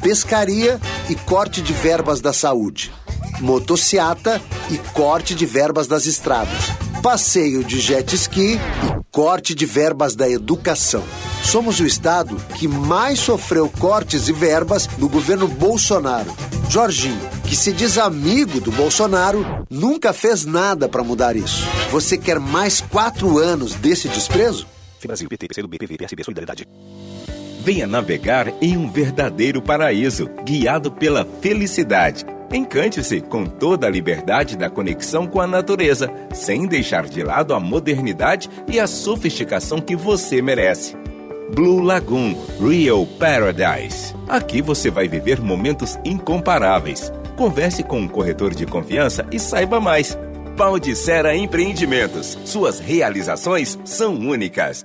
Pescaria e corte de verbas da saúde. Motociata e corte de verbas das estradas. Passeio de jet ski e corte de verbas da educação. Somos o estado que mais sofreu cortes e verbas no governo Bolsonaro. Jorginho, que se diz amigo do Bolsonaro, nunca fez nada para mudar isso. Você quer mais quatro anos desse desprezo? Brasil, PT, PC do BPV, PSB, Solidariedade. Venha navegar em um verdadeiro paraíso, guiado pela felicidade. Encante-se com toda a liberdade da conexão com a natureza, sem deixar de lado a modernidade e a sofisticação que você merece. Blue Lagoon Real Paradise. Aqui você vai viver momentos incomparáveis. Converse com um corretor de confiança e saiba mais. Pau de Sera Empreendimentos. Suas realizações são únicas.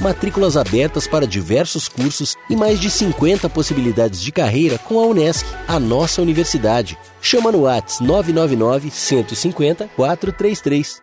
Matrículas abertas para diversos cursos e mais de 50 possibilidades de carreira com a Unesc, a nossa universidade. Chama no Whats 999 150 433.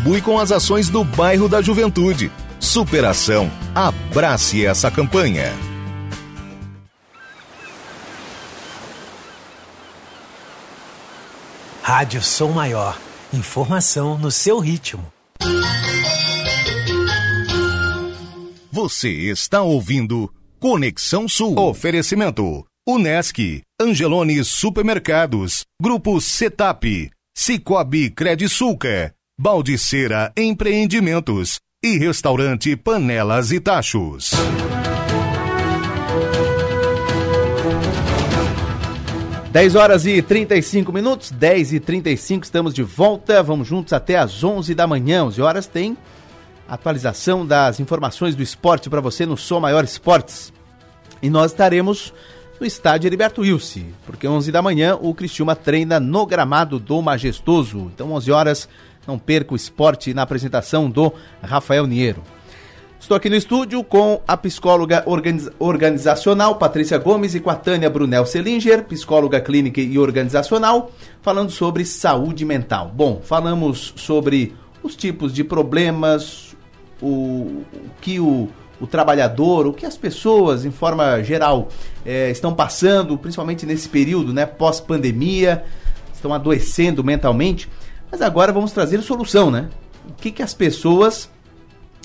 contribui com as ações do bairro da Juventude. Superação. Abrace essa campanha. Rádio Som Maior. Informação no seu ritmo. Você está ouvindo Conexão Sul. Oferecimento. Unesc, Angelone Supermercados, Grupo Setap, Cicobi Credisulca, Baldiceira Empreendimentos e Restaurante Panelas e Tachos. Dez horas e 35 minutos, 10 e 35 estamos de volta. Vamos juntos até às 11 da manhã. 11 horas tem atualização das informações do esporte para você no Som Maior Esportes. E nós estaremos no estádio Heriberto Wilson, porque 11 da manhã o Cristiúma treina no gramado do Majestoso. Então 11 horas, não perca o esporte na apresentação do Rafael Niero. Estou aqui no estúdio com a psicóloga organiz- organizacional Patrícia Gomes e com a Tânia Brunel Selinger, psicóloga clínica e organizacional, falando sobre saúde mental. Bom, falamos sobre os tipos de problemas, o, o que o, o trabalhador, o que as pessoas, em forma geral, eh, estão passando, principalmente nesse período, né, pós-pandemia, estão adoecendo mentalmente. Mas agora vamos trazer solução, né? O que, que as pessoas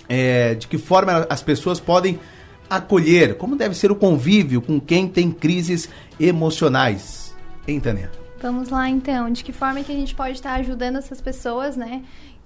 é, de que forma as pessoas podem acolher, como deve ser o convívio com quem tem crises emocionais. Hein, Tânia? Vamos lá então, de que forma que a gente pode estar ajudando essas pessoas, né?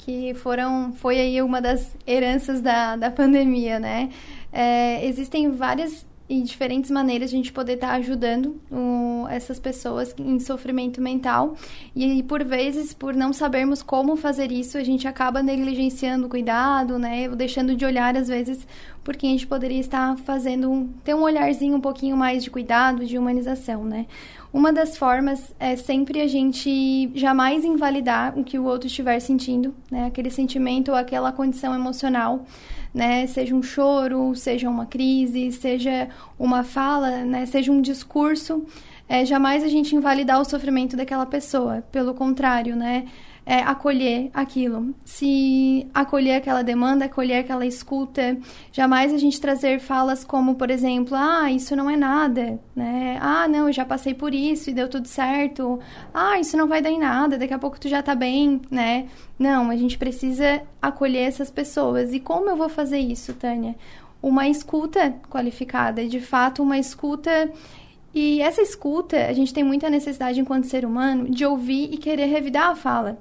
Que foram, foi aí uma das heranças da, da pandemia, né? É, existem várias e diferentes maneiras de a gente poder estar ajudando o, essas pessoas em sofrimento mental. E, por vezes, por não sabermos como fazer isso, a gente acaba negligenciando o cuidado, né? Ou deixando de olhar, às vezes, porque a gente poderia estar fazendo, ter um olharzinho um pouquinho mais de cuidado, de humanização, né? Uma das formas é sempre a gente jamais invalidar o que o outro estiver sentindo, né? Aquele sentimento ou aquela condição emocional né? Seja um choro, seja uma crise, seja uma fala, né? Seja um discurso. É, jamais a gente invalidar o sofrimento daquela pessoa. Pelo contrário, né? É, acolher aquilo. Se acolher aquela demanda, acolher aquela escuta, jamais a gente trazer falas como, por exemplo, ah, isso não é nada, né? Ah, não, eu já passei por isso e deu tudo certo. Ah, isso não vai dar em nada, daqui a pouco tu já tá bem, né? Não, a gente precisa acolher essas pessoas. E como eu vou fazer isso, Tânia? Uma escuta qualificada, de fato, uma escuta e essa escuta, a gente tem muita necessidade enquanto ser humano de ouvir e querer revidar a fala.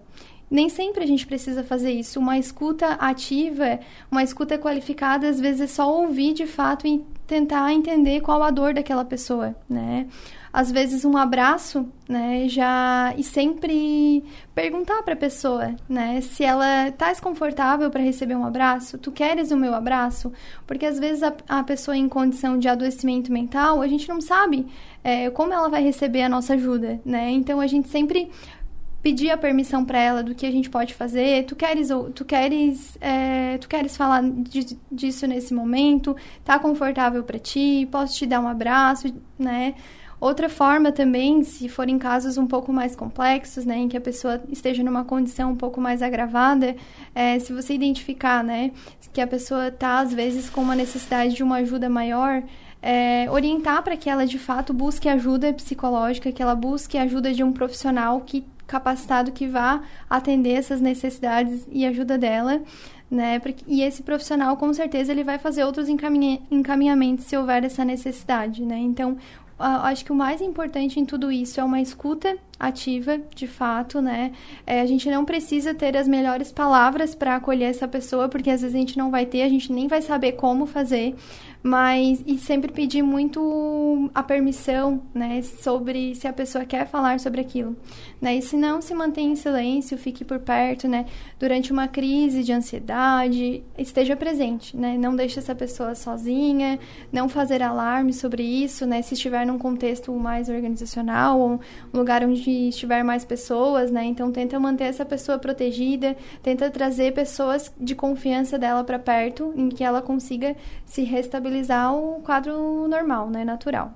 Nem sempre a gente precisa fazer isso. Uma escuta ativa, uma escuta qualificada, às vezes é só ouvir de fato e tentar entender qual a dor daquela pessoa, né? Às vezes um abraço, né, já e sempre perguntar para a pessoa, né, se ela tá desconfortável para receber um abraço, tu queres o meu abraço? Porque às vezes a, a pessoa em condição de adoecimento mental, a gente não sabe é, como ela vai receber a nossa ajuda, né? Então a gente sempre pedir a permissão para ela do que a gente pode fazer. Tu queres, tu queres, é, tu queres falar de, disso nesse momento? Tá confortável para ti? Posso te dar um abraço, né? Outra forma também, se forem casos um pouco mais complexos, né, em que a pessoa esteja numa condição um pouco mais agravada, é, se você identificar, né, que a pessoa está às vezes com uma necessidade de uma ajuda maior, é, orientar para que ela de fato busque ajuda psicológica, que ela busque ajuda de um profissional que capacitado que vá atender essas necessidades e ajuda dela, né? E esse profissional, com certeza, ele vai fazer outros encaminha encaminhamentos se houver essa necessidade, né? Então, acho que o mais importante em tudo isso é uma escuta ativa, de fato, né? É, a gente não precisa ter as melhores palavras para acolher essa pessoa, porque às vezes a gente não vai ter, a gente nem vai saber como fazer, mas e sempre pedir muito a permissão, né, sobre se a pessoa quer falar sobre aquilo, né? E se não, se mantém em silêncio, fique por perto, né? Durante uma crise de ansiedade, esteja presente, né? Não deixe essa pessoa sozinha, não fazer alarme sobre isso, né? Se estiver num contexto mais organizacional ou um lugar onde estiver mais pessoas, né? Então tenta manter essa pessoa protegida, tenta trazer pessoas de confiança dela para perto, em que ela consiga se restabelecer estabilizar o quadro normal, né, natural.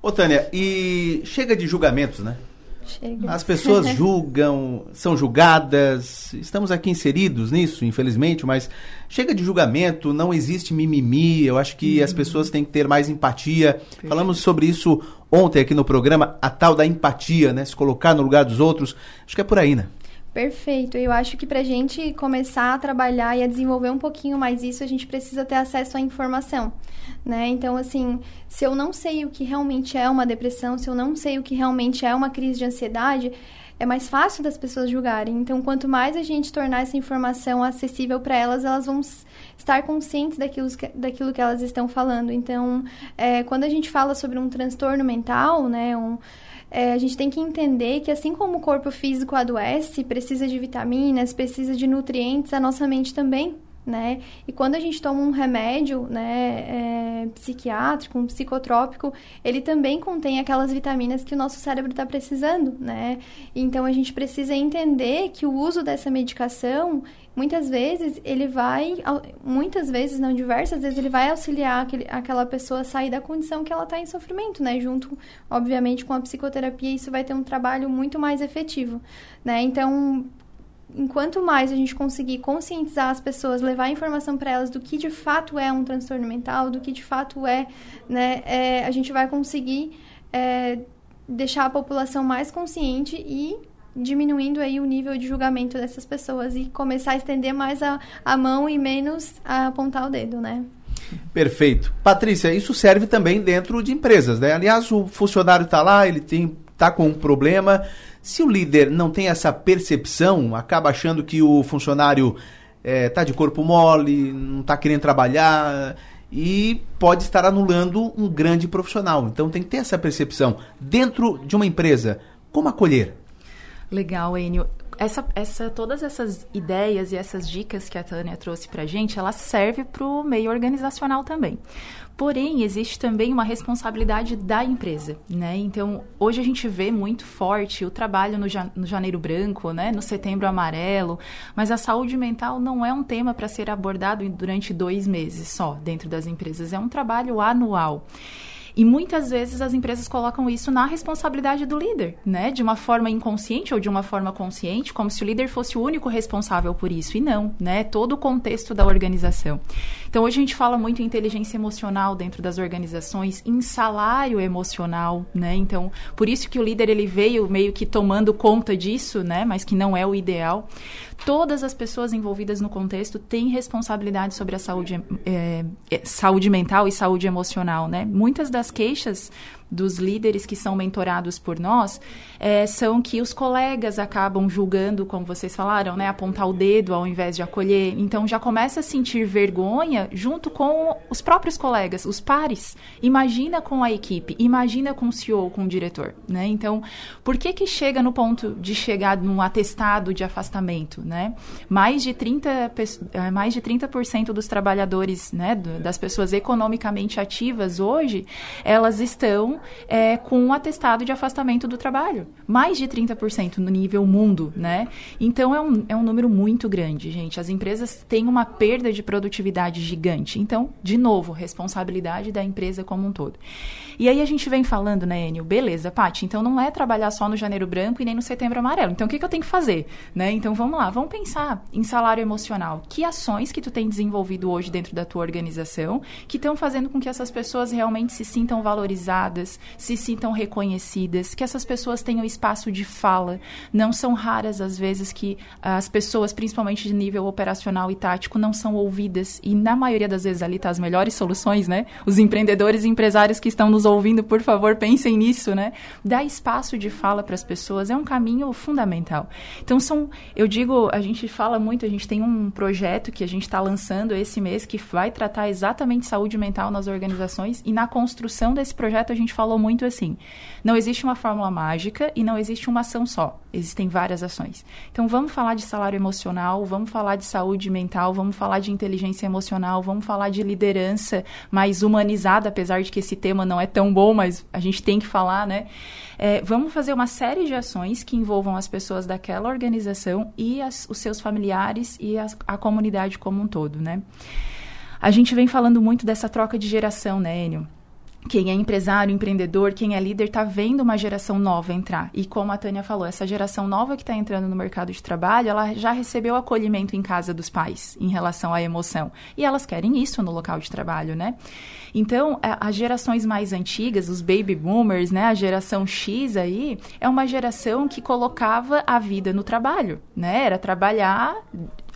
Ô Tânia, e chega de julgamentos, né? Chega. As pessoas julgam, são julgadas, estamos aqui inseridos nisso, infelizmente, mas chega de julgamento, não existe mimimi, eu acho que hum. as pessoas têm que ter mais empatia. Perfeito. Falamos sobre isso ontem aqui no programa, a tal da empatia, né? Se colocar no lugar dos outros, acho que é por aí, né? Perfeito. Eu acho que para a gente começar a trabalhar e a desenvolver um pouquinho mais isso, a gente precisa ter acesso à informação, né? Então, assim, se eu não sei o que realmente é uma depressão, se eu não sei o que realmente é uma crise de ansiedade, é mais fácil das pessoas julgarem. Então, quanto mais a gente tornar essa informação acessível para elas, elas vão estar conscientes daquilo que, daquilo que elas estão falando. Então, é, quando a gente fala sobre um transtorno mental, né, um é, a gente tem que entender que assim como o corpo físico adoece, precisa de vitaminas, precisa de nutrientes, a nossa mente também. Né? E quando a gente toma um remédio, né, é, psiquiátrico, um psicotrópico, ele também contém aquelas vitaminas que o nosso cérebro está precisando, né? Então a gente precisa entender que o uso dessa medicação, muitas vezes ele vai, muitas vezes, não diversas vezes, ele vai auxiliar aquele, aquela pessoa a sair da condição que ela está em sofrimento, né? Junto, obviamente, com a psicoterapia, isso vai ter um trabalho muito mais efetivo, né? Então, enquanto mais a gente conseguir conscientizar as pessoas, levar informação para elas do que de fato é um transtorno mental, do que de fato é, né, é, a gente vai conseguir é, deixar a população mais consciente e diminuindo aí o nível de julgamento dessas pessoas e começar a estender mais a, a mão e menos a apontar o dedo, né? Perfeito. Patrícia, isso serve também dentro de empresas, né? Aliás, o funcionário está lá, ele tem tá com um problema. Se o líder não tem essa percepção, acaba achando que o funcionário está é, de corpo mole, não está querendo trabalhar e pode estar anulando um grande profissional. Então tem que ter essa percepção. Dentro de uma empresa, como acolher? Legal, Enio. Essa, essa, todas essas ideias e essas dicas que a Tânia trouxe para a gente, ela serve para o meio organizacional também. Porém, existe também uma responsabilidade da empresa, né? Então, hoje a gente vê muito forte o trabalho no, janeiro branco, né? No setembro amarelo, mas a saúde mental não é um tema para ser abordado durante dois meses só dentro das empresas, é um trabalho anual. E muitas vezes as empresas colocam isso na responsabilidade do líder, né? De uma forma inconsciente ou de uma forma consciente, como se o líder fosse o único responsável por isso. E não, né? Todo o contexto da organização. Então, hoje a gente fala muito em inteligência emocional dentro das organizações, em salário emocional, né? Então, por isso que o líder ele veio meio que tomando conta disso, né? Mas que não é o ideal todas as pessoas envolvidas no contexto têm responsabilidade sobre a saúde, é, saúde mental e saúde emocional, né? Muitas das queixas dos líderes que são mentorados por nós é, são que os colegas acabam julgando, como vocês falaram, né, apontar o dedo ao invés de acolher. Então já começa a sentir vergonha junto com os próprios colegas, os pares. Imagina com a equipe, imagina com o CEO, com o diretor, né? Então, por que que chega no ponto de chegar num atestado de afastamento, né? Mais de 30 é, mais de 30% dos trabalhadores, né, das pessoas economicamente ativas hoje, elas estão é, com um atestado de afastamento do trabalho. Mais de 30% no nível mundo, né? Então é um, é um número muito grande, gente. As empresas têm uma perda de produtividade gigante. Então, de novo, responsabilidade da empresa como um todo. E aí a gente vem falando, né, Enio? Beleza, Paty, então não é trabalhar só no janeiro branco e nem no setembro amarelo. Então o que, que eu tenho que fazer? Né? Então vamos lá, vamos pensar em salário emocional. Que ações que tu tem desenvolvido hoje dentro da tua organização que estão fazendo com que essas pessoas realmente se sintam valorizadas, se sintam reconhecidas, que essas pessoas tenham espaço de fala. Não são raras as vezes que as pessoas, principalmente de nível operacional e tático, não são ouvidas. E na maioria das vezes ali tá as melhores soluções, né? Os empreendedores e empresários que estão nos ouvindo, por favor, pensem nisso, né? Dar espaço de fala para as pessoas é um caminho fundamental. Então são, eu digo, a gente fala muito, a gente tem um projeto que a gente está lançando esse mês que vai tratar exatamente saúde mental nas organizações e na construção desse projeto a gente falou muito assim: não existe uma fórmula mágica e não existe uma ação só. Existem várias ações. Então vamos falar de salário emocional, vamos falar de saúde mental, vamos falar de inteligência emocional, vamos falar de liderança mais humanizada, apesar de que esse tema não é tão bom, mas a gente tem que falar, né? É, vamos fazer uma série de ações que envolvam as pessoas daquela organização e as, os seus familiares e as, a comunidade como um todo, né? A gente vem falando muito dessa troca de geração, né, Enio? Quem é empresário, empreendedor, quem é líder, está vendo uma geração nova entrar. E como a Tânia falou, essa geração nova que está entrando no mercado de trabalho, ela já recebeu acolhimento em casa dos pais em relação à emoção. E elas querem isso no local de trabalho, né? Então, as gerações mais antigas, os baby boomers, né, a geração X aí, é uma geração que colocava a vida no trabalho, né? Era trabalhar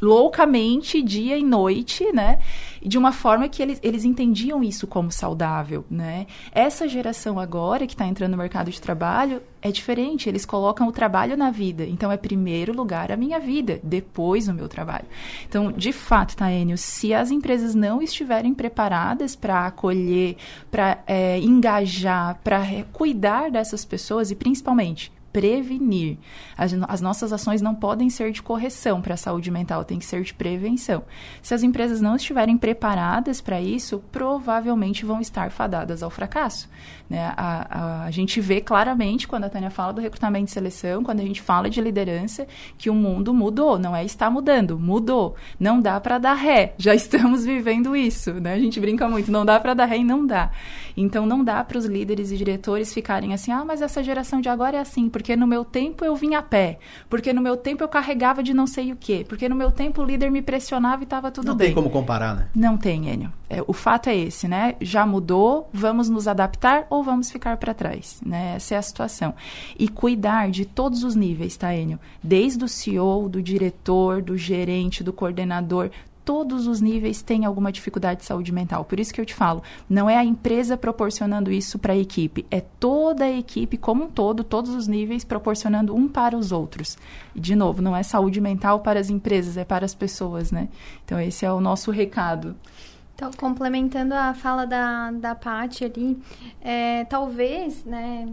loucamente dia e noite, né? De uma forma que eles, eles entendiam isso como saudável, né? Essa geração agora que está entrando no mercado de trabalho é diferente. Eles colocam o trabalho na vida. Então, é primeiro lugar a minha vida, depois o meu trabalho. Então, de fato, Taênio, se as empresas não estiverem preparadas para acolher, para é, engajar, para cuidar dessas pessoas e principalmente prevenir. As, as nossas ações não podem ser de correção para a saúde mental, tem que ser de prevenção. Se as empresas não estiverem preparadas para isso, provavelmente vão estar fadadas ao fracasso. Né? A, a, a, gente vê claramente, quando a Tânia fala do recrutamento e seleção, quando a gente fala de liderança, que o mundo mudou. Não é está mudando, mudou. Não dá para dar ré. Já estamos vivendo isso. Né? A gente brinca muito, não dá para dar ré e não dá. Então, não dá para os líderes e diretores ficarem assim, ah, mas essa geração de agora é assim, porque no meu tempo eu vim a pé, porque no meu tempo eu carregava de não sei o quê, porque no meu tempo o líder me pressionava e estava tudo não bem. Não tem como comparar, né? Não tem, Enio. É, o fato é esse, né? Já mudou, vamos nos adaptar ou vamos ficar para trás, né? Essa é a situação. E cuidar de todos os níveis, tá, Enio? Desde o CEO, do diretor, do gerente, do coordenador, todos os níveis têm alguma dificuldade de saúde mental. Por isso que eu te falo, não é a empresa proporcionando isso para a equipe, é toda a equipe como um todo, todos os níveis proporcionando um para os outros. E de novo, não é saúde mental para as empresas, é para as pessoas, né? Então esse é o nosso recado. Então, complementando a fala da, da Paty ali, é, talvez, né,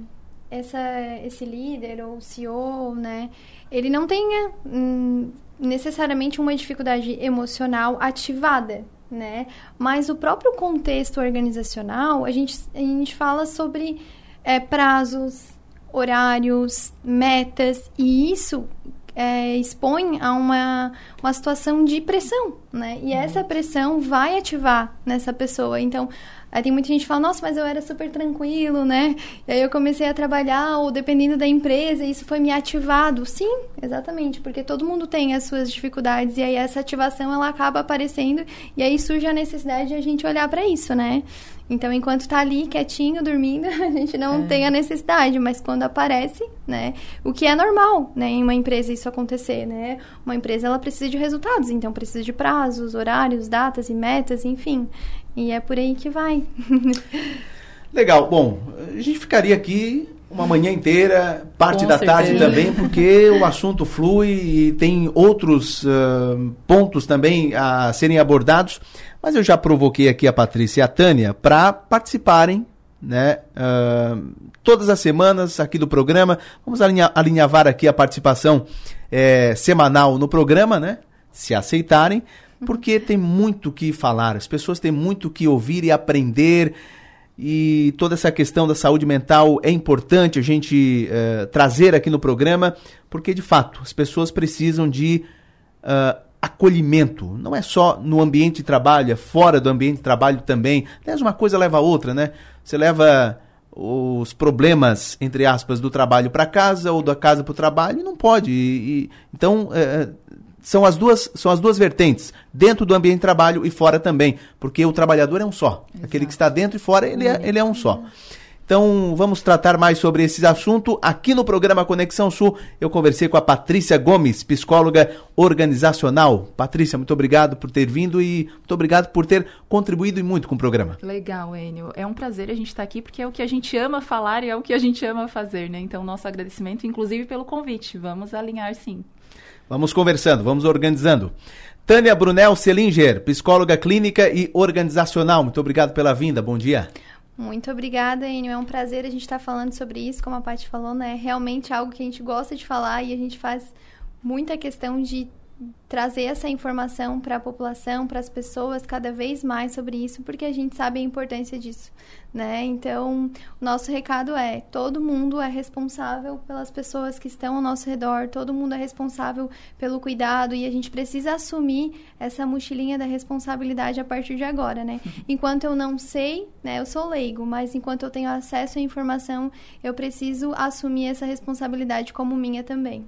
essa, esse líder ou CEO, né, ele não tenha hum, necessariamente uma dificuldade emocional ativada, né? Mas o próprio contexto organizacional, a gente, a gente fala sobre é, prazos, horários, metas, e isso é, expõe a uma, uma situação de pressão, né? E essa pressão vai ativar nessa pessoa. Então, Aí tem muita gente que fala, nossa, mas eu era super tranquilo, né? E aí eu comecei a trabalhar, ou dependendo da empresa, isso foi me ativado. Sim, exatamente, porque todo mundo tem as suas dificuldades, e aí essa ativação ela acaba aparecendo, e aí surge a necessidade de a gente olhar para isso, né? Então, enquanto tá ali quietinho, dormindo, a gente não é. tem a necessidade, mas quando aparece, né, o que é normal, né, em uma empresa isso acontecer, né? Uma empresa ela precisa de resultados, então precisa de prazos, horários, datas e metas, enfim. E é por aí que vai. Legal. Bom, a gente ficaria aqui uma manhã inteira, parte Com da certeza. tarde também, porque o assunto flui e tem outros uh, pontos também a serem abordados. Mas eu já provoquei aqui a Patrícia e a Tânia para participarem, né? Uh, todas as semanas aqui do programa. Vamos alinha, alinhavar aqui a participação é, semanal no programa, né? Se aceitarem porque tem muito que falar, as pessoas têm muito que ouvir e aprender. E toda essa questão da saúde mental é importante a gente uh, trazer aqui no programa, porque de fato as pessoas precisam de uh, acolhimento. Não é só no ambiente de trabalho, é fora do ambiente de trabalho também. Aliás, uma coisa leva a outra, né? Você leva os problemas, entre aspas, do trabalho para casa ou da casa para o trabalho e não pode. E, e, então, é, são as duas são as duas vertentes dentro do ambiente de trabalho e fora também porque o trabalhador é um só Exato. aquele que está dentro e fora ele é, ele é um só então vamos tratar mais sobre esse assunto aqui no programa Conexão Sul eu conversei com a Patrícia Gomes psicóloga organizacional Patrícia muito obrigado por ter vindo e muito obrigado por ter contribuído e muito com o programa legal Enio é um prazer a gente estar aqui porque é o que a gente ama falar e é o que a gente ama fazer né então nosso agradecimento inclusive pelo convite vamos alinhar sim Vamos conversando, vamos organizando. Tânia Brunel Selinger, psicóloga clínica e organizacional. Muito obrigado pela vinda. Bom dia. Muito obrigada, Enio. É um prazer a gente estar falando sobre isso, como a Paty falou, né? É realmente algo que a gente gosta de falar e a gente faz muita questão de trazer essa informação para a população, para as pessoas cada vez mais sobre isso, porque a gente sabe a importância disso, né? Então, o nosso recado é: todo mundo é responsável pelas pessoas que estão ao nosso redor, todo mundo é responsável pelo cuidado e a gente precisa assumir essa mochilinha da responsabilidade a partir de agora, né? Enquanto eu não sei, né, eu sou leigo, mas enquanto eu tenho acesso à informação, eu preciso assumir essa responsabilidade como minha também.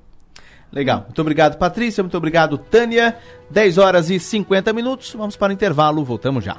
Legal. Muito obrigado, Patrícia. Muito obrigado, Tânia. 10 horas e 50 minutos. Vamos para o intervalo. Voltamos já.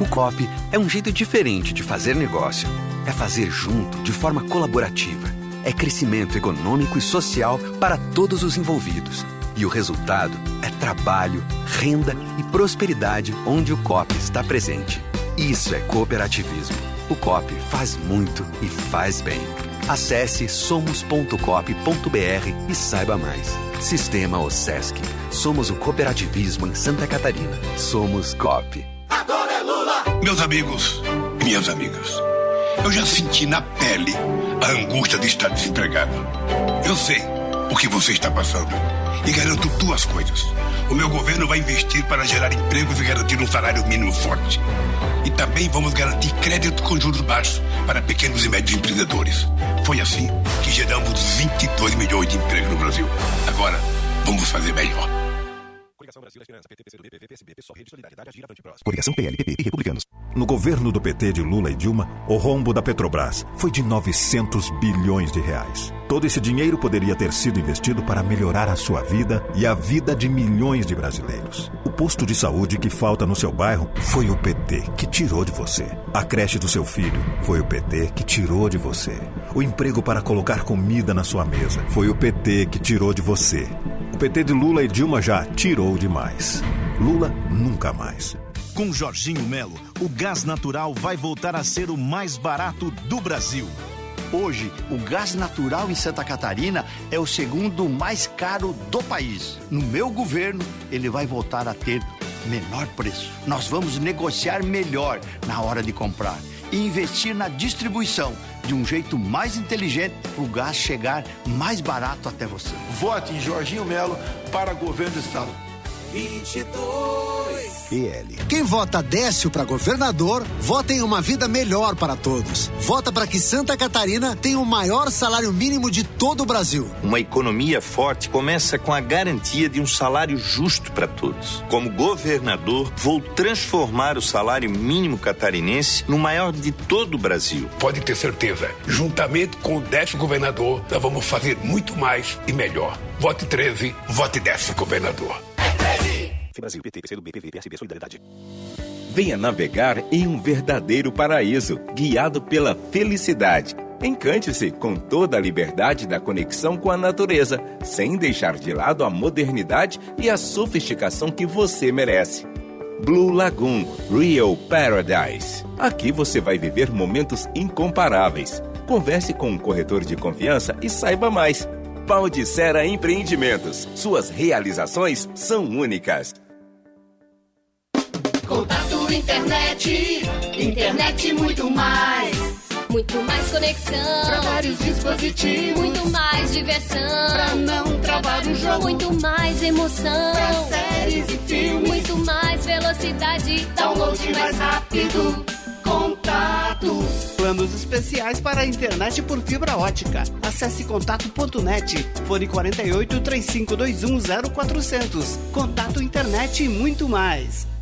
O COP é um jeito diferente de fazer negócio. É fazer junto, de forma colaborativa. É crescimento econômico e social para todos os envolvidos. E o resultado é trabalho, renda e prosperidade onde o COP está presente. Isso é cooperativismo. O COP faz muito e faz bem. Acesse somos.cop.br e saiba mais. Sistema OSESC. Somos o cooperativismo em Santa Catarina. Somos COP. Agora é Lula! Meus amigos, minhas amigas, eu já senti na pele a angústia de estar desempregado. Eu sei o que você está passando. E garanto duas coisas. O meu governo vai investir para gerar empregos e garantir um salário mínimo forte. E também vamos garantir crédito com juros baixos para pequenos e médios empreendedores. Foi assim que geramos 22 milhões de empregos no Brasil. Agora, vamos fazer melhor. Coligação PL, PP e Republicanos. No governo do PT de Lula e Dilma, o rombo da Petrobras foi de 900 bilhões de reais. Todo esse dinheiro poderia ter sido investido para melhorar a sua vida e a vida de milhões de brasileiros. O posto de saúde que falta no seu bairro foi o PT que tirou de você. A creche do seu filho foi o PT que tirou de você. O emprego para colocar comida na sua mesa foi o PT que tirou de você. O PT de Lula e Dilma já tirou demais. Lula nunca mais. Com Jorginho Melo, o gás natural vai voltar a ser o mais barato do Brasil. Hoje, o gás natural em Santa Catarina é o segundo mais caro do país. No meu governo, ele vai voltar a ter menor preço. Nós vamos negociar melhor na hora de comprar e investir na distribuição de um jeito mais inteligente para o gás chegar mais barato até você. Vote em Jorginho Melo para governo do estado. 22. PL. Quem vota Décio para governador, vota em uma vida melhor para todos. Vota para que Santa Catarina tenha o maior salário mínimo de todo o Brasil. Uma economia forte começa com a garantia de um salário justo para todos. Como governador, vou transformar o salário mínimo catarinense no maior de todo o Brasil. Pode ter certeza, juntamente com o Décio governador, nós vamos fazer muito mais e melhor. Vote 13, vote Décio governador. Brasil, PT, PCdoB, PV, PSB, Solidariedade. Venha navegar em um verdadeiro paraíso, guiado pela felicidade. Encante-se com toda a liberdade da conexão com a natureza, sem deixar de lado a modernidade e a sofisticação que você merece. Blue Lagoon Real Paradise. Aqui você vai viver momentos incomparáveis. Converse com um corretor de confiança e saiba mais. Pau de Sera Empreendimentos. Suas realizações são únicas. Contato internet, internet muito mais. Muito mais conexão. Pra vários dispositivos. Muito mais diversão. Pra não travar o jogo. Muito mais emoção. Pra séries e filmes. Muito mais velocidade. Download mais rápido. Contato. Planos especiais para a internet por fibra ótica. Acesse contato.net. Fone 48 3521 0400. Contato internet e muito mais.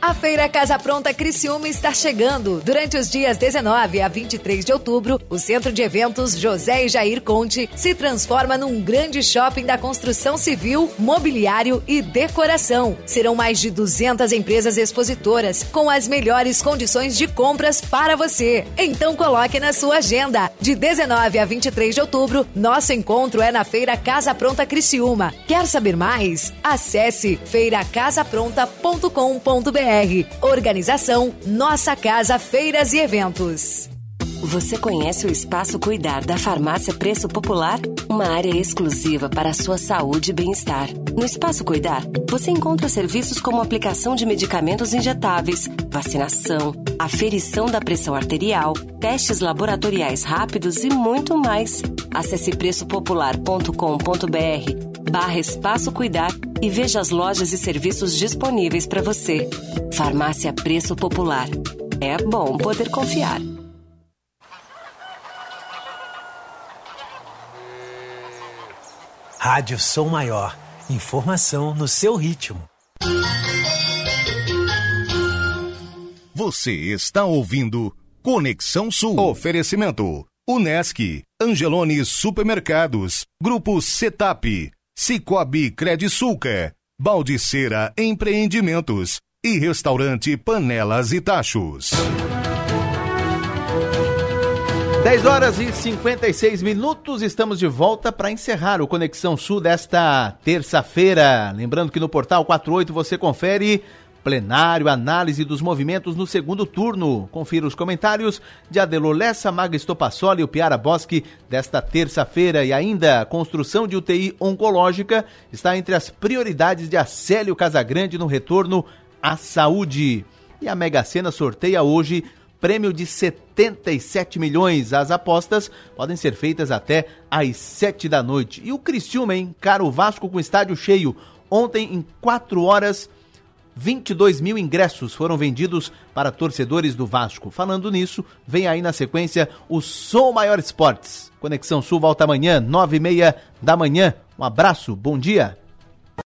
A Feira Casa Pronta Criciúma está chegando. Durante os dias 19 a 23 de outubro, o Centro de Eventos José e Jair Conte se transforma num grande shopping da construção civil, mobiliário e decoração. Serão mais de 200 empresas expositoras com as melhores condições de compras para você. Então coloque na sua agenda. De 19 a 23 de outubro, nosso encontro é na Feira Casa Pronta Criciúma. Quer saber mais? Acesse feiracasapronta.com.br Organização Nossa Casa Feiras e Eventos. Você conhece o Espaço Cuidar da Farmácia Preço Popular? Uma área exclusiva para a sua saúde e bem-estar. No Espaço Cuidar, você encontra serviços como aplicação de medicamentos injetáveis, vacinação, aferição da pressão arterial, testes laboratoriais rápidos e muito mais. Acesse preçopopular.com.br barra Espaço Cuidar e veja as lojas e serviços disponíveis para você. Farmácia Preço Popular. É bom poder confiar. Rádio Som Maior. Informação no seu ritmo. Você está ouvindo Conexão Sul. Oferecimento. Unesc, Angelone Supermercados, Grupo Setap, Cicobi Credisulca, Baldiceira Empreendimentos e Restaurante Panelas e Tachos. 10 horas e 56 minutos, estamos de volta para encerrar o Conexão Sul desta terça-feira. Lembrando que no portal 48 você confere plenário, análise dos movimentos no segundo turno. Confira os comentários de Adelor Lessa, Maga Estopassoli e o Piara Bosque desta terça-feira. E ainda, construção de UTI oncológica está entre as prioridades de Acélio Casagrande no retorno à saúde. E a Mega Sena sorteia hoje prêmio de 77 milhões. As apostas podem ser feitas até às 7 da noite. E o Criciúma, hein? Cara, o Vasco com estádio cheio. Ontem, em 4 horas, 22 mil ingressos foram vendidos para torcedores do Vasco. Falando nisso, vem aí na sequência o Som Maior Esportes. Conexão Sul volta amanhã, 9 e meia da manhã. Um abraço, bom dia.